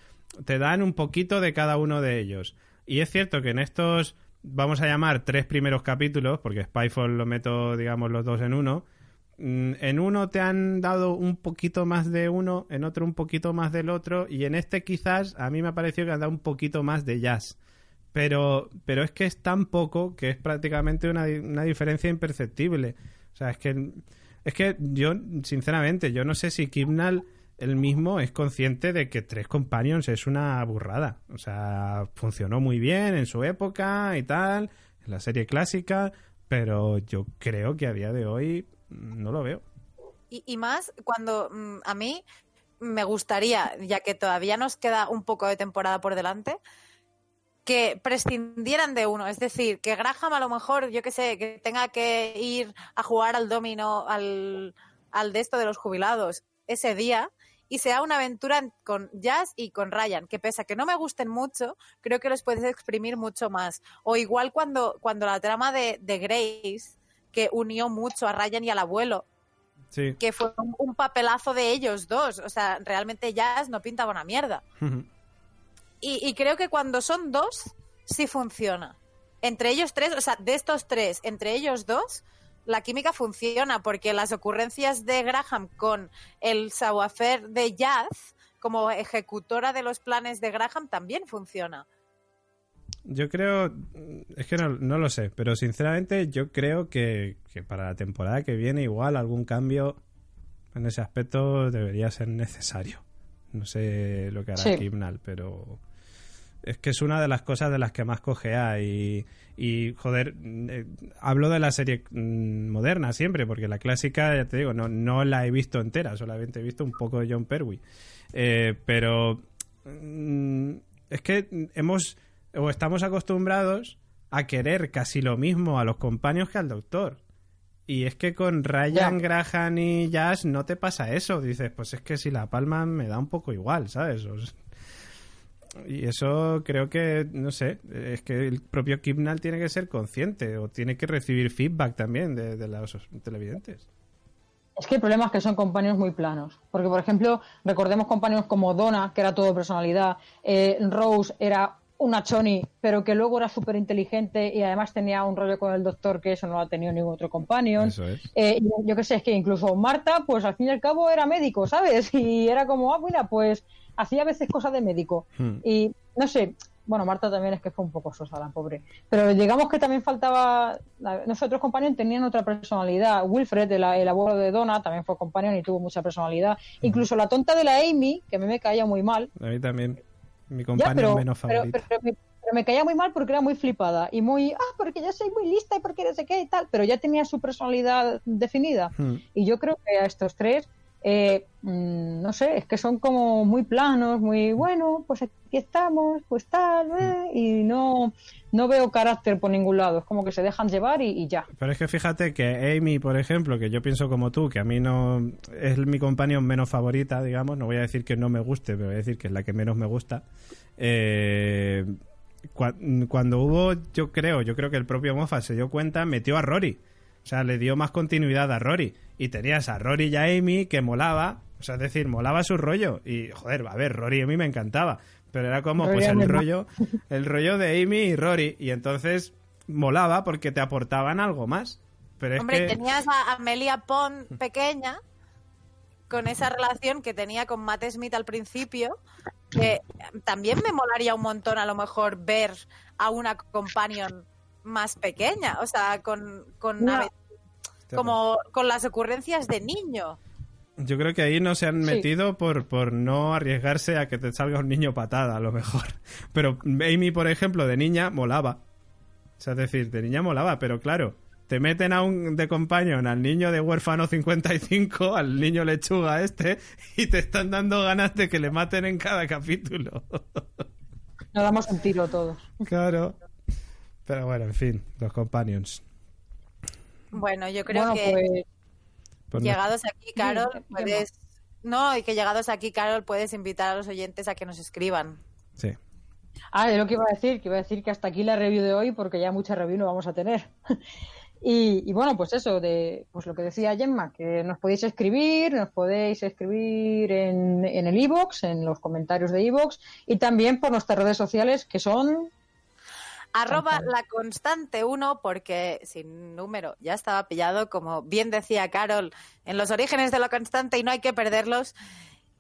te dan un poquito de cada uno de ellos. Y es cierto que en estos, vamos a llamar tres primeros capítulos, porque Spyfall lo meto, digamos, los dos en uno. Mm, En uno te han dado un poquito más de uno, en otro un poquito más del otro, y en este quizás a mí me ha parecido que han dado un poquito más de jazz. Pero, pero es que es tan poco que es prácticamente una, una diferencia imperceptible. O sea, es que, es que yo, sinceramente, yo no sé si Kimnal él mismo es consciente de que tres companions es una burrada. O sea, funcionó muy bien en su época y tal, en la serie clásica, pero yo creo que a día de hoy no lo veo. Y, y más cuando mm, a mí me gustaría, ya que todavía nos queda un poco de temporada por delante, que prescindieran de uno. Es decir, que Graham a lo mejor, yo que sé, que tenga que ir a jugar al domino, al, al de esto de los jubilados ese día y sea una aventura con Jazz y con Ryan, que pese a que no me gusten mucho, creo que los puedes exprimir mucho más. O igual cuando, cuando la trama de, de Grace, que unió mucho a Ryan y al abuelo, sí. que fue un, un, papelazo de ellos dos. O sea, realmente Jazz no pintaba una mierda. Y, y, creo que cuando son dos, sí funciona. Entre ellos tres, o sea, de estos tres, entre ellos dos, la química funciona porque las ocurrencias de Graham con el savoir de Jazz como ejecutora de los planes de Graham también funciona. Yo creo, es que no, no lo sé, pero sinceramente yo creo que, que para la temporada que viene igual algún cambio en ese aspecto debería ser necesario. No sé lo que hará Sí. Kimnal, pero es que es una de las cosas de las que más cogea y, y joder, eh, hablo de la serie mm, moderna siempre, porque la clásica, ya te digo, no, no la he visto entera, solamente he visto un poco de John Pertwee. Eh, pero mm, es que hemos o estamos acostumbrados a querer casi lo mismo a los compañeros que al doctor. Y es que con Ryan, Graham y Jazz no te pasa eso. Dices, pues es que si la palma me da un poco igual, ¿sabes? O y eso creo que, no sé, es que el propio Kipnall tiene que ser consciente o tiene que recibir feedback también de, de los televidentes. Es que el problema es que son compañeros muy planos. Porque, por ejemplo, recordemos compañeros como Donna, que era todo personalidad, eh, Rose era una choni, pero que luego era súper inteligente y además tenía un rollo con el doctor que eso no lo ha tenido ningún otro companion. Eso es. Eh, yo qué sé, es que incluso Marta, pues al fin y al cabo era médico, ¿sabes? Y era como, ah, mira, pues hacía a veces cosas de médico. Hmm. Y no sé, bueno, Marta también es que fue un poco sosa, la pobre. Pero digamos que también faltaba. Nosotros, compañeros, tenían otra personalidad. Wilfred, el, el abuelo de Donna, también fue compañero y tuvo mucha personalidad. Incluso la tonta de la Amy, que a mí me caía muy mal. A mí también, mi compañero menos pero, favorito. pero me, pero me caía muy mal porque era muy flipada y muy, ah, porque yo soy muy lista y porque no sé qué y tal, pero ya tenía su personalidad definida. Hmm. Y yo creo que a estos tres, eh, mm, no sé, es que son como muy planos, muy, bueno, pues aquí estamos, pues tal, eh, y no, no veo carácter por ningún lado, es como que se dejan llevar y, y ya. Pero es que fíjate que Amy, por ejemplo, que yo pienso como tú, que a mí no es mi compañero menos favorita, digamos, no voy a decir que no me guste, pero voy a decir que es la que menos me gusta. Eh, cua- cuando hubo, yo creo, yo creo que el propio Moffat se dio cuenta, metió a Rory. O sea, le dio más continuidad a Rory. Y tenías a Rory y a Amy que molaba, o sea, es decir, molaba su rollo. Y, joder, a ver, Rory a mí me encantaba. Pero era como, Rory pues el rollo, el rollo de Amy y Rory. Y entonces molaba porque te aportaban algo más. Pero es Hombre, que... tenías a Amelia Pond pequeña con esa relación que tenía con Matt Smith al principio, que también me molaría un montón a lo mejor ver a una companion más pequeña, o sea, con, con No. como con las ocurrencias de niño. Yo creo que ahí no se han Sí. metido por, por no arriesgarse a que te salga un niño patada, a lo mejor. Pero Amy, por ejemplo, de niña molaba. O sea, es decir, de niña molaba, pero claro, te meten a un de companion al niño de huérfano 55, al niño lechuga este, y te están dando ganas de que le maten en cada capítulo. Nos damos un tiro todos. claro. Pero bueno, en fin, los companions. Bueno, yo creo Bueno, que pues Pues no- llegados aquí, Carol, ¿qué puedes... No, y que llegados aquí, Carol, puedes invitar a los oyentes a que nos escriban. Sí. Ah, es lo que iba a decir, que iba a decir que hasta aquí la review de hoy, porque ya mucha review no vamos a tener. y, y bueno, pues eso, de pues lo que decía Gemma, que nos podéis escribir, nos podéis escribir en, en el iBox, en los comentarios de iBox, y también por nuestras redes sociales, que son Arroba la constante 1 porque sin número ya estaba pillado, como bien decía Carol, en los orígenes de la constante y no hay que perderlos.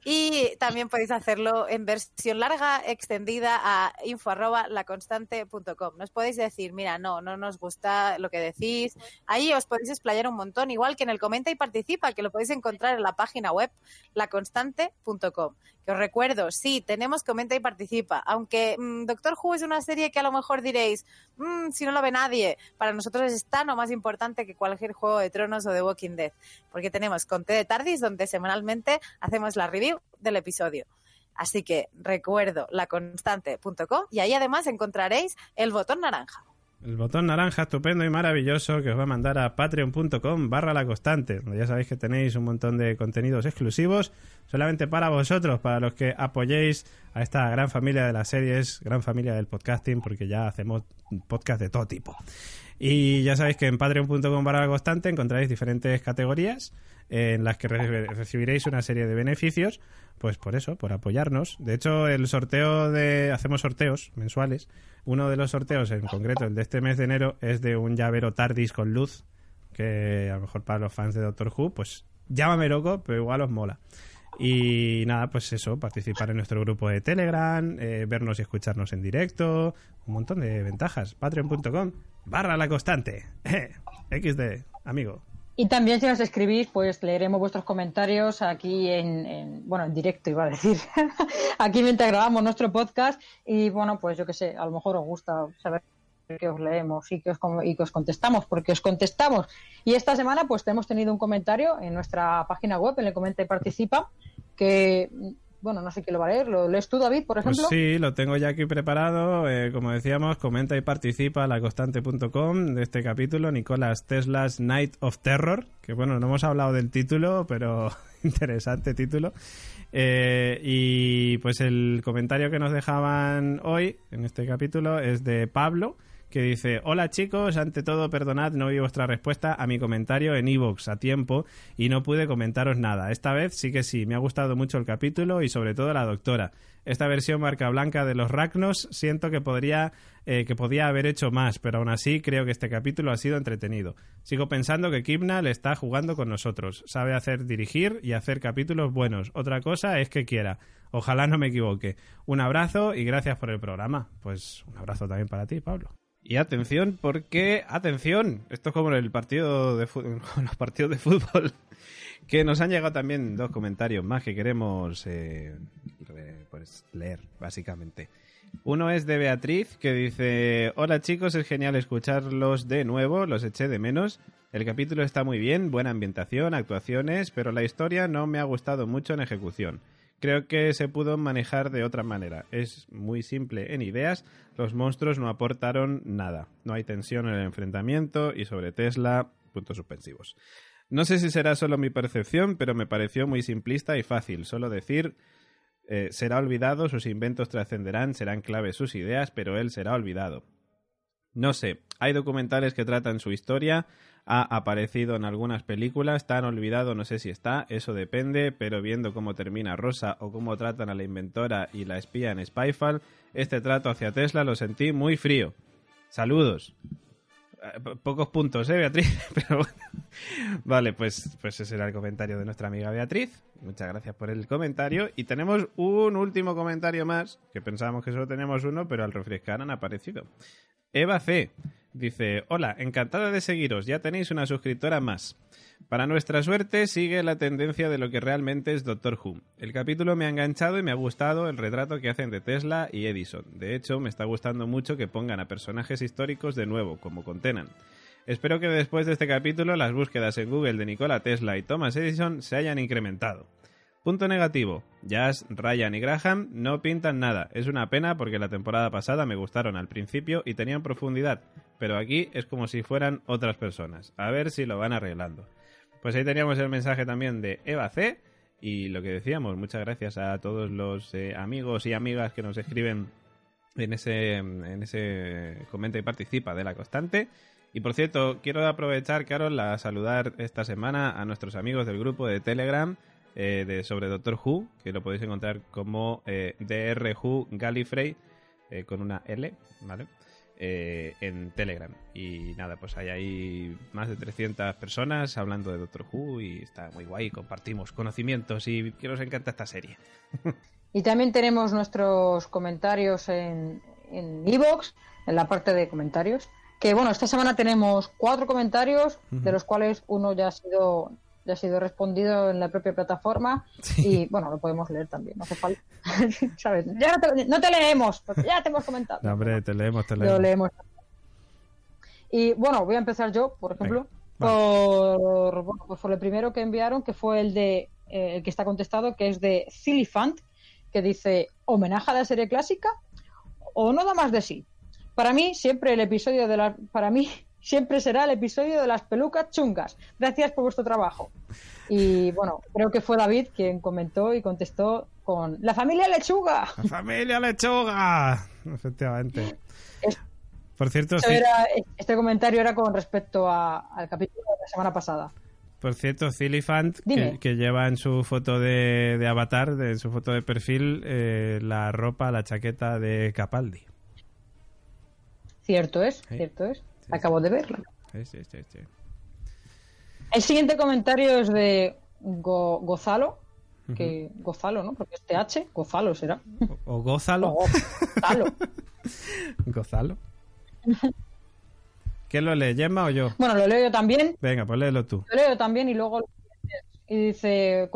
Y también podéis hacerlo en versión larga, extendida a info arroba laconstante.com. Nos podéis decir, mira, no, no nos gusta lo que decís. Ahí os podéis explayar un montón, igual que en el comenta y participa, que lo podéis encontrar en la página web laconstante.com. Que os recuerdo, sí, tenemos comenta y participa, aunque mm, Doctor Who es una serie que a lo mejor diréis, "Mm, si no lo ve nadie, para nosotros es tan o más importante que cualquier juego de tronos o de Walking Dead, porque tenemos Conté de Tardis, donde semanalmente hacemos la review del episodio. Así que recuerdo laconstante.com y ahí además encontraréis el botón naranja. El botón naranja estupendo y maravilloso que os va a mandar a patreon.com barra la constante, donde ya sabéis que tenéis un montón de contenidos exclusivos solamente para vosotros, para los que apoyéis a esta gran familia de las series, gran familia del podcasting, porque ya hacemos podcast de todo tipo. Y ya sabéis que en patreon.com barra la constante encontraréis diferentes categorías en las que re- recibiréis una serie de beneficios, pues por eso, por apoyarnos. De hecho, el sorteo de... hacemos sorteos mensuales. Uno de los sorteos, en concreto el de este mes de enero, es de un llavero TARDIS con luz, que a lo mejor para los fans de Doctor Who, pues llámame loco, pero igual os mola. Y nada, pues eso, participar en nuestro grupo de Telegram, eh, vernos y escucharnos en directo, un montón de ventajas. Patreon.com barra la constante. XD, amigo. Y también si nos escribís, pues leeremos vuestros comentarios aquí en, en bueno, en directo iba a decir, aquí mientras grabamos nuestro podcast y bueno, pues yo qué sé, a lo mejor os gusta saber que os leemos y que os, y que os contestamos, porque os contestamos. Y esta semana pues hemos tenido un comentario en nuestra página web, en el Comenta y Participa, que, bueno, no sé quién lo va a leer, ¿lo lees tú, David, por Pues ejemplo? sí, lo tengo ya aquí preparado. eh, como decíamos, comenta y participa a laconstante.com de este capítulo. Nicolás Tesla's Night of Terror. Que bueno, no hemos hablado del título, pero interesante título. Eh, y pues el comentario que nos dejaban hoy en este capítulo es de Pablo. Que dice, hola chicos, ante todo perdonad, no vi vuestra respuesta a mi comentario en iVoox a tiempo y no pude comentaros nada. Esta vez sí que sí, me ha gustado mucho el capítulo y sobre todo la doctora. Esta versión marca blanca de los Ragnos siento que podría eh, que podía haber hecho más, pero aún así creo que este capítulo ha sido entretenido. Sigo pensando que Kibna le está jugando con nosotros. Sabe hacer dirigir y hacer capítulos buenos. Otra cosa es que quiera. Ojalá no me equivoque. Un abrazo y gracias por el programa. Pues un abrazo también para ti, Pablo. Y atención, porque, atención, esto es como el partido de fútbol, los partidos de fútbol, que nos han llegado también dos comentarios más que queremos eh, pues, leer, básicamente. Uno es de Beatriz, que dice, hola chicos, es genial escucharlos de nuevo, los eché de menos. El capítulo está muy bien, buena ambientación, actuaciones, pero la historia no me ha gustado mucho en ejecución. Creo que se pudo manejar de otra manera. Es muy simple en ideas. Los monstruos no aportaron nada. No hay tensión en el enfrentamiento y sobre Tesla, puntos suspensivos. No sé si será solo mi percepción, pero me pareció muy simplista y fácil. Solo decir, eh, será olvidado, sus inventos trascenderán, serán claves sus ideas, pero él será olvidado. No sé, hay documentales que tratan su historia, ha aparecido en algunas películas, tan olvidado no sé si está, eso depende, pero viendo cómo termina Rosa o cómo tratan a la inventora y la espía en Spyfall, este trato hacia Tesla lo sentí muy frío. Saludos. Eh, po- Pocos puntos, ¿eh, Beatriz? Pero bueno. Vale, pues, pues ese era el comentario de nuestra amiga Beatriz. Muchas gracias por el comentario. Y tenemos un último comentario más, que pensábamos que solo teníamos uno, pero al refrescar han aparecido. Eva C. dice, hola, encantada de seguiros, ya tenéis una suscriptora más. Para nuestra suerte sigue la tendencia de lo que realmente es Doctor Who. El capítulo me ha enganchado y me ha gustado el retrato que hacen de Tesla y Edison. De hecho, me está gustando mucho que pongan a personajes históricos de nuevo, como con Tennant. Espero que después de este capítulo las búsquedas en Google de Nikola Tesla y Thomas Edison se hayan incrementado. Punto negativo. Jazz, Ryan y Graham no pintan nada. Es una pena porque la temporada pasada me gustaron al principio y tenían profundidad, pero aquí es como si fueran otras personas. A ver si lo van arreglando. Pues ahí teníamos el mensaje también de Eva C. Y lo que decíamos, muchas gracias a todos los eh, amigos y amigas que nos escriben en ese, en ese comenta y participa de la constante. Y por cierto, quiero aprovechar, Carol, a saludar esta semana a nuestros amigos del grupo de Telegram eh, de sobre Doctor Who, que lo podéis encontrar como eh, DR Who Gallifrey, eh, con una L, ¿vale? Eh, en Telegram. Y nada, pues hay ahí más de 300 personas hablando de Doctor Who y está muy guay, compartimos conocimientos y que nos encanta esta serie. Y también tenemos nuestros comentarios en en iVoox, en la parte de comentarios. Que bueno, esta semana tenemos cuatro comentarios, de los cuales uno ya ha sido ya ha sido respondido en la propia plataforma y bueno, lo podemos leer también, no hace falta. ¿Sabes? Ya no te, no te leemos, porque ya te hemos comentado. No, hombre, te leemos, te Lo leemos. leemos. Y bueno, voy a empezar yo, por ejemplo, Venga, por, bueno, pues por el primero que enviaron, que fue el de eh, el que está contestado, que es de Silifant, que dice homenaje a la serie clásica o no da más de sí. Para mí siempre el episodio de la, para mí siempre será el episodio de las pelucas chungas. Gracias por vuestro trabajo. Y bueno, creo que fue David quien comentó y contestó con la familia lechuga. ¡La familia lechuga! Efectivamente. Es- Por cierto, sí- era- este comentario era con respecto a- al capítulo de la semana pasada. Por cierto, Silifant, que, que lleva en su foto de, de avatar, de, en su foto de perfil, eh, la ropa, la chaqueta de Capaldi. Cierto es, Sí. cierto es. Acabo de verlo. Sí, sí, sí, sí. El siguiente comentario es de Go- Gozalo, que Gozalo, ¿no? Porque es TH, Gozalo será. O, o gózalo. O Gozalo. Gózalo. ¿Quién lo lee, Gemma o yo? bueno, lo leo yo también. Venga, pues léelo tú. Lo leo también y luego y dice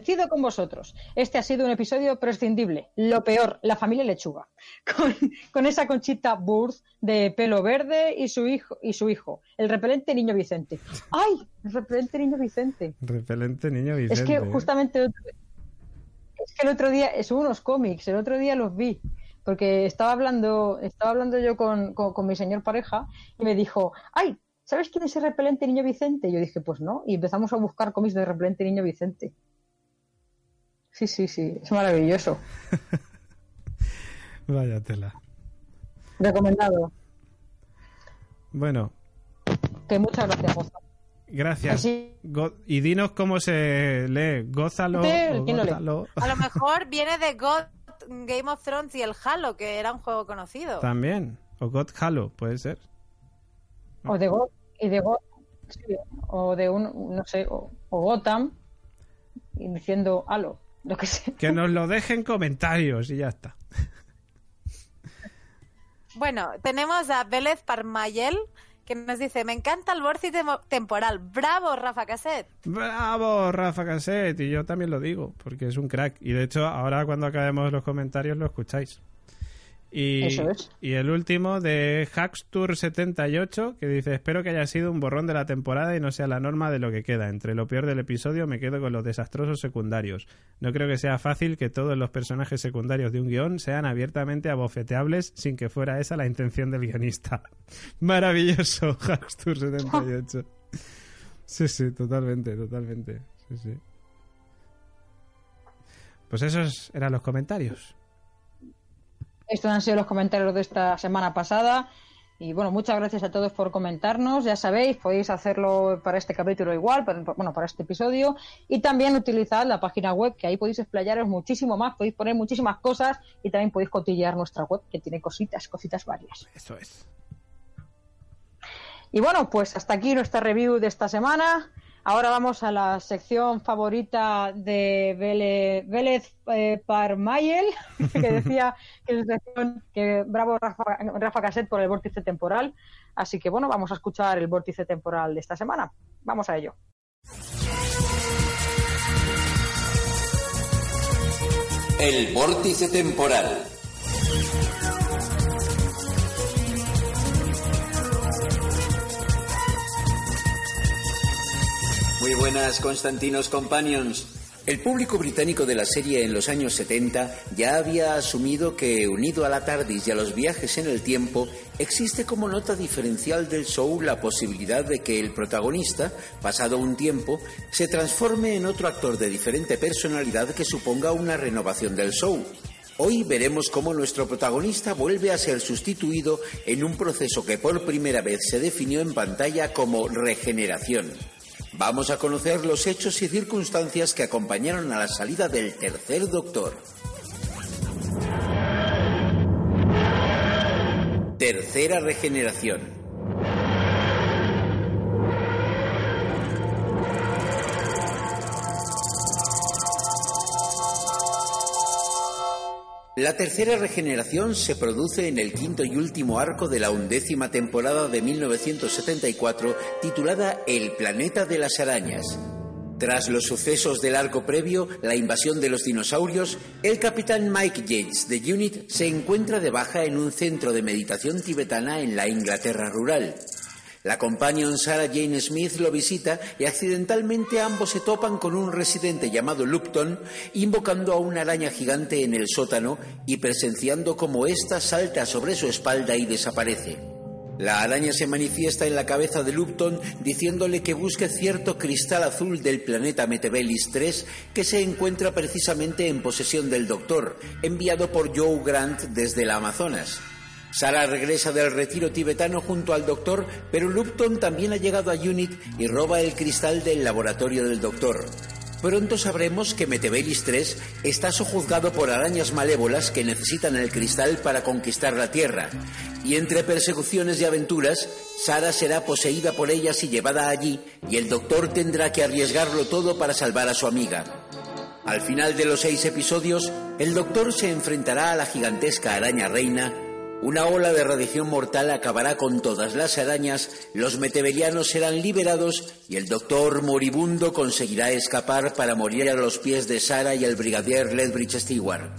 coincido con vosotros. Este ha sido un episodio prescindible. Lo peor, la familia lechuga. Con, con esa conchita Burth de pelo verde y su hijo y su hijo, el repelente niño Vicente. ¡Ay! El repelente niño Vicente. Repelente niño Vicente. Es que ¿eh? justamente es que el otro día, es unos cómics, el otro día los vi, porque estaba hablando, estaba hablando yo con, con- con mi señor pareja y me dijo, ay, ¿sabes quién es el repelente niño Vicente? Y yo dije, pues no, y empezamos a buscar cómics de repelente niño Vicente. Sí, sí, sí, es maravilloso. Vaya tela. Recomendado. Bueno, Que muchas gracias, Gonzalo. gracias. Así- Go- y dinos cómo se lee. Gózalo. A lo mejor viene de God, Game of Thrones y el Halo, que era un juego conocido. También. O God Halo, puede ser. O de Go- y de Go- sí, o de un, no sé, o, o Gotham, y diciendo halo, lo que sea. Que nos lo dejen en comentarios y ya está. Bueno, tenemos a Vélez Parmayel, que nos dice, me encanta el vórtice temporal. ¡Bravo, Rafa Caset! ¡Bravo, Rafa Cassette! Y yo también lo digo, porque es un crack. Y de hecho, ahora cuando acabemos los comentarios lo escucháis. Y, Eso es. y el último de Hackstour78, que dice, espero que haya sido un borrón de la temporada y no sea la norma de lo que queda. Entre lo peor del episodio me quedo con los desastrosos secundarios. No creo que sea fácil que todos los personajes secundarios de un guion sean abiertamente abofeteables sin que fuera esa la intención del guionista. Maravilloso, Hackstour78. Sí, sí, totalmente, totalmente. Sí, sí. Pues esos eran los comentarios. Estos han sido los comentarios de esta semana pasada. Y bueno, muchas gracias a todos por comentarnos. Ya sabéis, podéis hacerlo para este capítulo igual, para, bueno, para este episodio. Y también utilizad la página web, que ahí podéis explayaros muchísimo más, podéis poner muchísimas cosas y también podéis cotillear nuestra web, que tiene cositas, cositas varias. Eso es. Y bueno, pues hasta aquí nuestra review de esta semana. Ahora vamos a la sección favorita de Vélez, Vélez eh, Parmayel, que decía que es sección que bravo Rafa, Rafa Caset por el vórtice temporal. Así que bueno, vamos a escuchar el vórtice temporal de esta semana. Vamos a ello. El vórtice temporal. Buenas, Constantinos Companions. El público británico de la serie en los años 70 ya había asumido que, unido a la TARDIS y a los viajes en el tiempo, existe como nota diferencial del show la posibilidad de que el protagonista, pasado un tiempo, se transforme en otro actor de diferente personalidad que suponga una renovación del show. Hoy veremos cómo nuestro protagonista vuelve a ser sustituido en un proceso que por primera vez se definió en pantalla como regeneración. Vamos a conocer los hechos y circunstancias que acompañaron a la salida del tercer doctor. Tercera regeneración. La tercera regeneración se produce en el quinto y último arco de la undécima temporada de 1974 titulada El planeta de las arañas. Tras los sucesos del arco previo, la invasión de los dinosaurios, el capitán Mike Yates de UNIT se encuentra de baja en un centro de meditación tibetana en la Inglaterra rural. La companion Sarah Jane Smith lo visita y accidentalmente ambos se topan con un residente llamado Lupton, invocando a una araña gigante en el sótano y presenciando cómo ésta salta sobre su espalda y desaparece. La araña se manifiesta en la cabeza de Lupton diciéndole que busque cierto cristal azul del planeta Metebelis 3 que se encuentra precisamente en posesión del Doctor, enviado por Joe Grant desde la Amazonas. Sara regresa del retiro tibetano junto al doctor, pero Lupton también ha llegado a Unit y roba el cristal del laboratorio del doctor. Pronto sabremos que Metebelis 3 está sojuzgado por arañas malévolas que necesitan el cristal para conquistar la Tierra. Y entre persecuciones y aventuras, Sara será poseída por ellas y llevada allí, y el doctor tendrá que arriesgarlo todo para salvar a su amiga. Al final de los seis episodios, el Doctor se enfrentará a la gigantesca araña reina, una ola de radiación mortal acabará con todas las arañas, los metebelianos serán liberados y el Doctor moribundo conseguirá escapar para morir a los pies de Sara y el brigadier Ledbridge Stewart.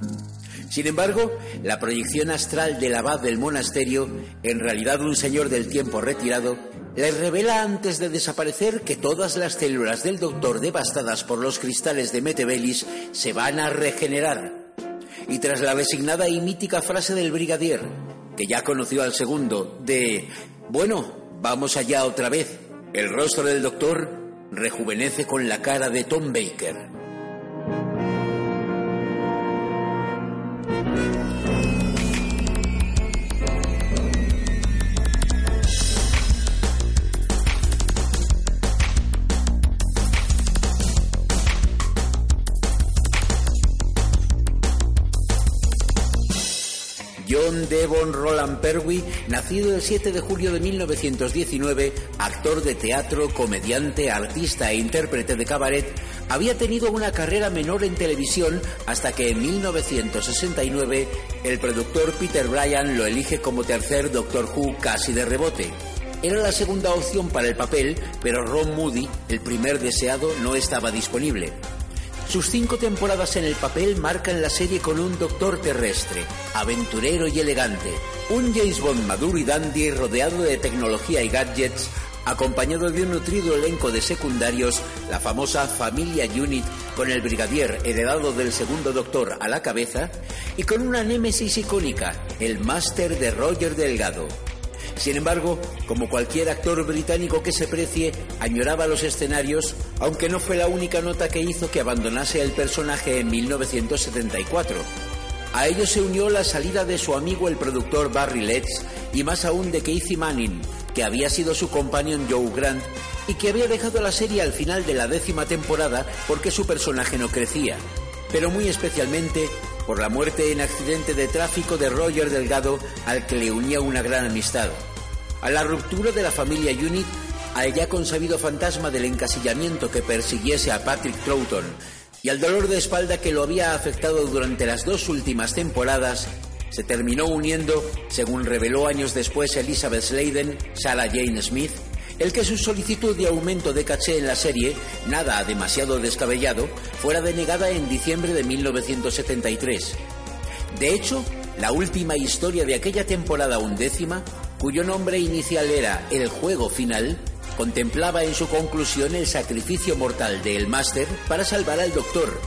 Sin embargo, la proyección astral del abad del monasterio, en realidad un señor del tiempo retirado, le revela antes de desaparecer que todas las células del doctor devastadas por los cristales de Metebelis se van a regenerar. Y tras la resignada y mítica frase del brigadier, que ya conoció al segundo, de bueno, vamos allá otra vez, el rostro del doctor rejuvenece con la cara de Tom Baker. Devon Roland Pertwee, nacido el 7 de julio de 1919, actor de teatro, comediante, artista e intérprete de cabaret, había tenido una carrera menor en televisión hasta que en 1969 el productor Peter Bryan lo elige como tercer Doctor Who casi de rebote. Era la segunda opción para el papel, pero Ron Moody, el primer deseado, no estaba disponible. Sus cinco temporadas en el papel marcan la serie con un doctor terrestre, aventurero y elegante, un James Bond maduro y dandy rodeado de tecnología y gadgets, acompañado de un nutrido elenco de secundarios, la famosa Familia Unit con el brigadier heredado del segundo doctor a la cabeza y con una némesis icónica, el máster de Roger Delgado. Sin embargo, como cualquier actor británico que se precie, añoraba los escenarios, aunque no fue la única nota que hizo que abandonase el personaje en 1974. A ello se unió la salida de su amigo el productor Barry Letts y más aún de Casey Manning, que había sido su companion Joe Grant y que había dejado la serie al final de la décima temporada porque su personaje no crecía, pero muy especialmente por la muerte en accidente de tráfico de Roger Delgado al que le unía una gran amistad. A la ruptura de la familia Unit, al ya consabido fantasma del encasillamiento que persiguiese a Patrick Troughton y al dolor de espalda que lo había afectado durante las dos últimas temporadas, se terminó uniendo, según reveló años después Elizabeth Sladen, Sarah Jane Smith, el que su solicitud de aumento de caché en la serie, nada demasiado descabellado, fuera denegada en diciembre de 1973. De hecho, la última historia de aquella temporada undécima, cuyo nombre inicial era El Juego Final, contemplaba en su conclusión el sacrificio mortal del Máster para salvar al Doctor.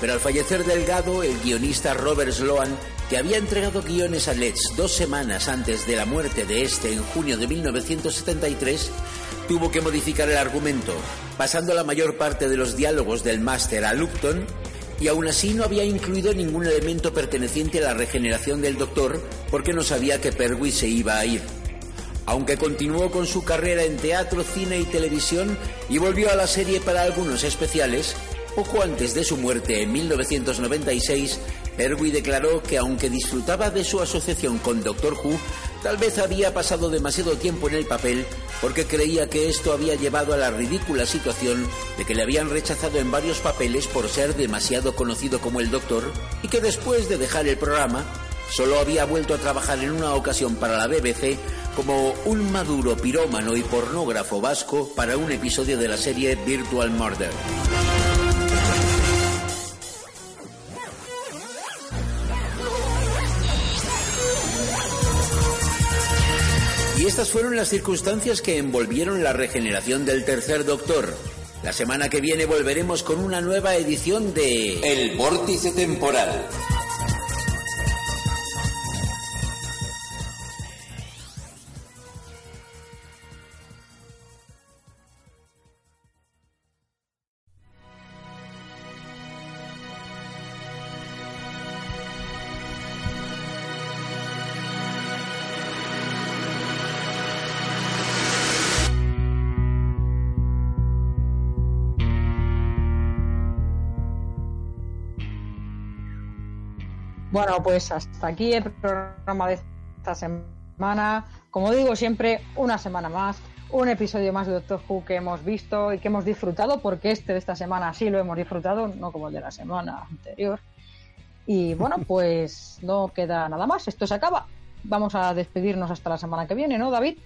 Pero al fallecer Delgado, el guionista Robert Sloan, que había entregado guiones a Letts dos semanas antes de la muerte de este en junio de 1973, tuvo que modificar el argumento, pasando la mayor parte de los diálogos del Máster a Lupton y aún así no había incluido ningún elemento perteneciente a la regeneración del Doctor porque no sabía que Pertwee se iba a ir. Aunque continuó con su carrera en teatro, cine y televisión y volvió a la serie para algunos especiales, poco antes de su muerte en 1996, Pertwee declaró que aunque disfrutaba de su asociación con Doctor Who, tal vez había pasado demasiado tiempo en el papel porque creía que esto había llevado a la ridícula situación de que le habían rechazado en varios papeles por ser demasiado conocido como el Doctor y que después de dejar el programa solo había vuelto a trabajar en una ocasión para la BBC como un maduro pirómano y pornógrafo vasco para un episodio de la serie Virtual Murder. Estas fueron las circunstancias que envolvieron la regeneración del tercer Doctor. La semana que viene volveremos con una nueva edición de El Vórtice Temporal. Bueno, pues hasta aquí el programa de esta semana. Como digo siempre, una semana más, un episodio más de Doctor Who que hemos visto y que hemos disfrutado, porque este de esta semana sí lo hemos disfrutado, no como el de la semana anterior. Y bueno, pues no queda nada más, esto se acaba. Vamos a despedirnos hasta la semana que viene, ¿no, David?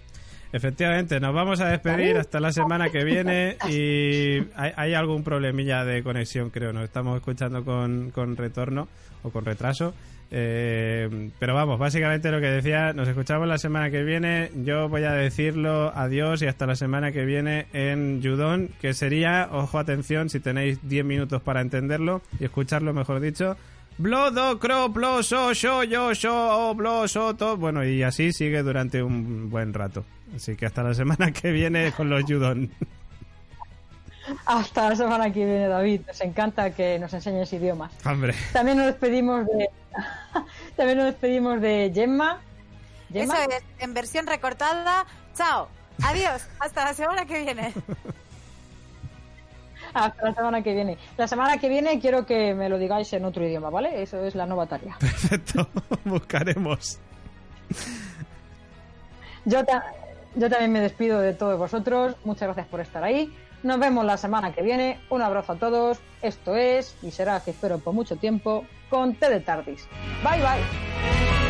Efectivamente, nos vamos a despedir hasta la semana que viene y hay, algún problemilla de conexión, creo. Nos estamos escuchando con, con retorno o con retraso. Eh, pero vamos, básicamente lo que decía, nos escuchamos la semana que viene. Yo voy a decirlo adiós y hasta la semana que viene en Judón, que sería, ojo, atención, si tenéis 10 minutos para entenderlo y escucharlo, mejor dicho. Blodo, cro, blo, so, yo, yo, yo, blo, so, to. Bueno, y así sigue durante un buen rato. Así que hasta la semana que viene con los Judón. Hasta la semana que viene, David. Nos encanta que nos enseñes idiomas. Hombre. También nos despedimos de. También nos despedimos de Gemma. Eso es, en versión recortada. Chao. Adiós. Hasta la semana que viene. Hasta la semana que viene. La semana que viene quiero que me lo digáis en otro idioma, ¿vale? Eso es la nueva tarea. Perfecto. Buscaremos. Yo, yo también me despido de todos vosotros. Muchas gracias por estar ahí. Nos vemos la semana que viene. Un abrazo a todos. Esto es, y será que espero por mucho tiempo, con T de Tardis. Bye bye.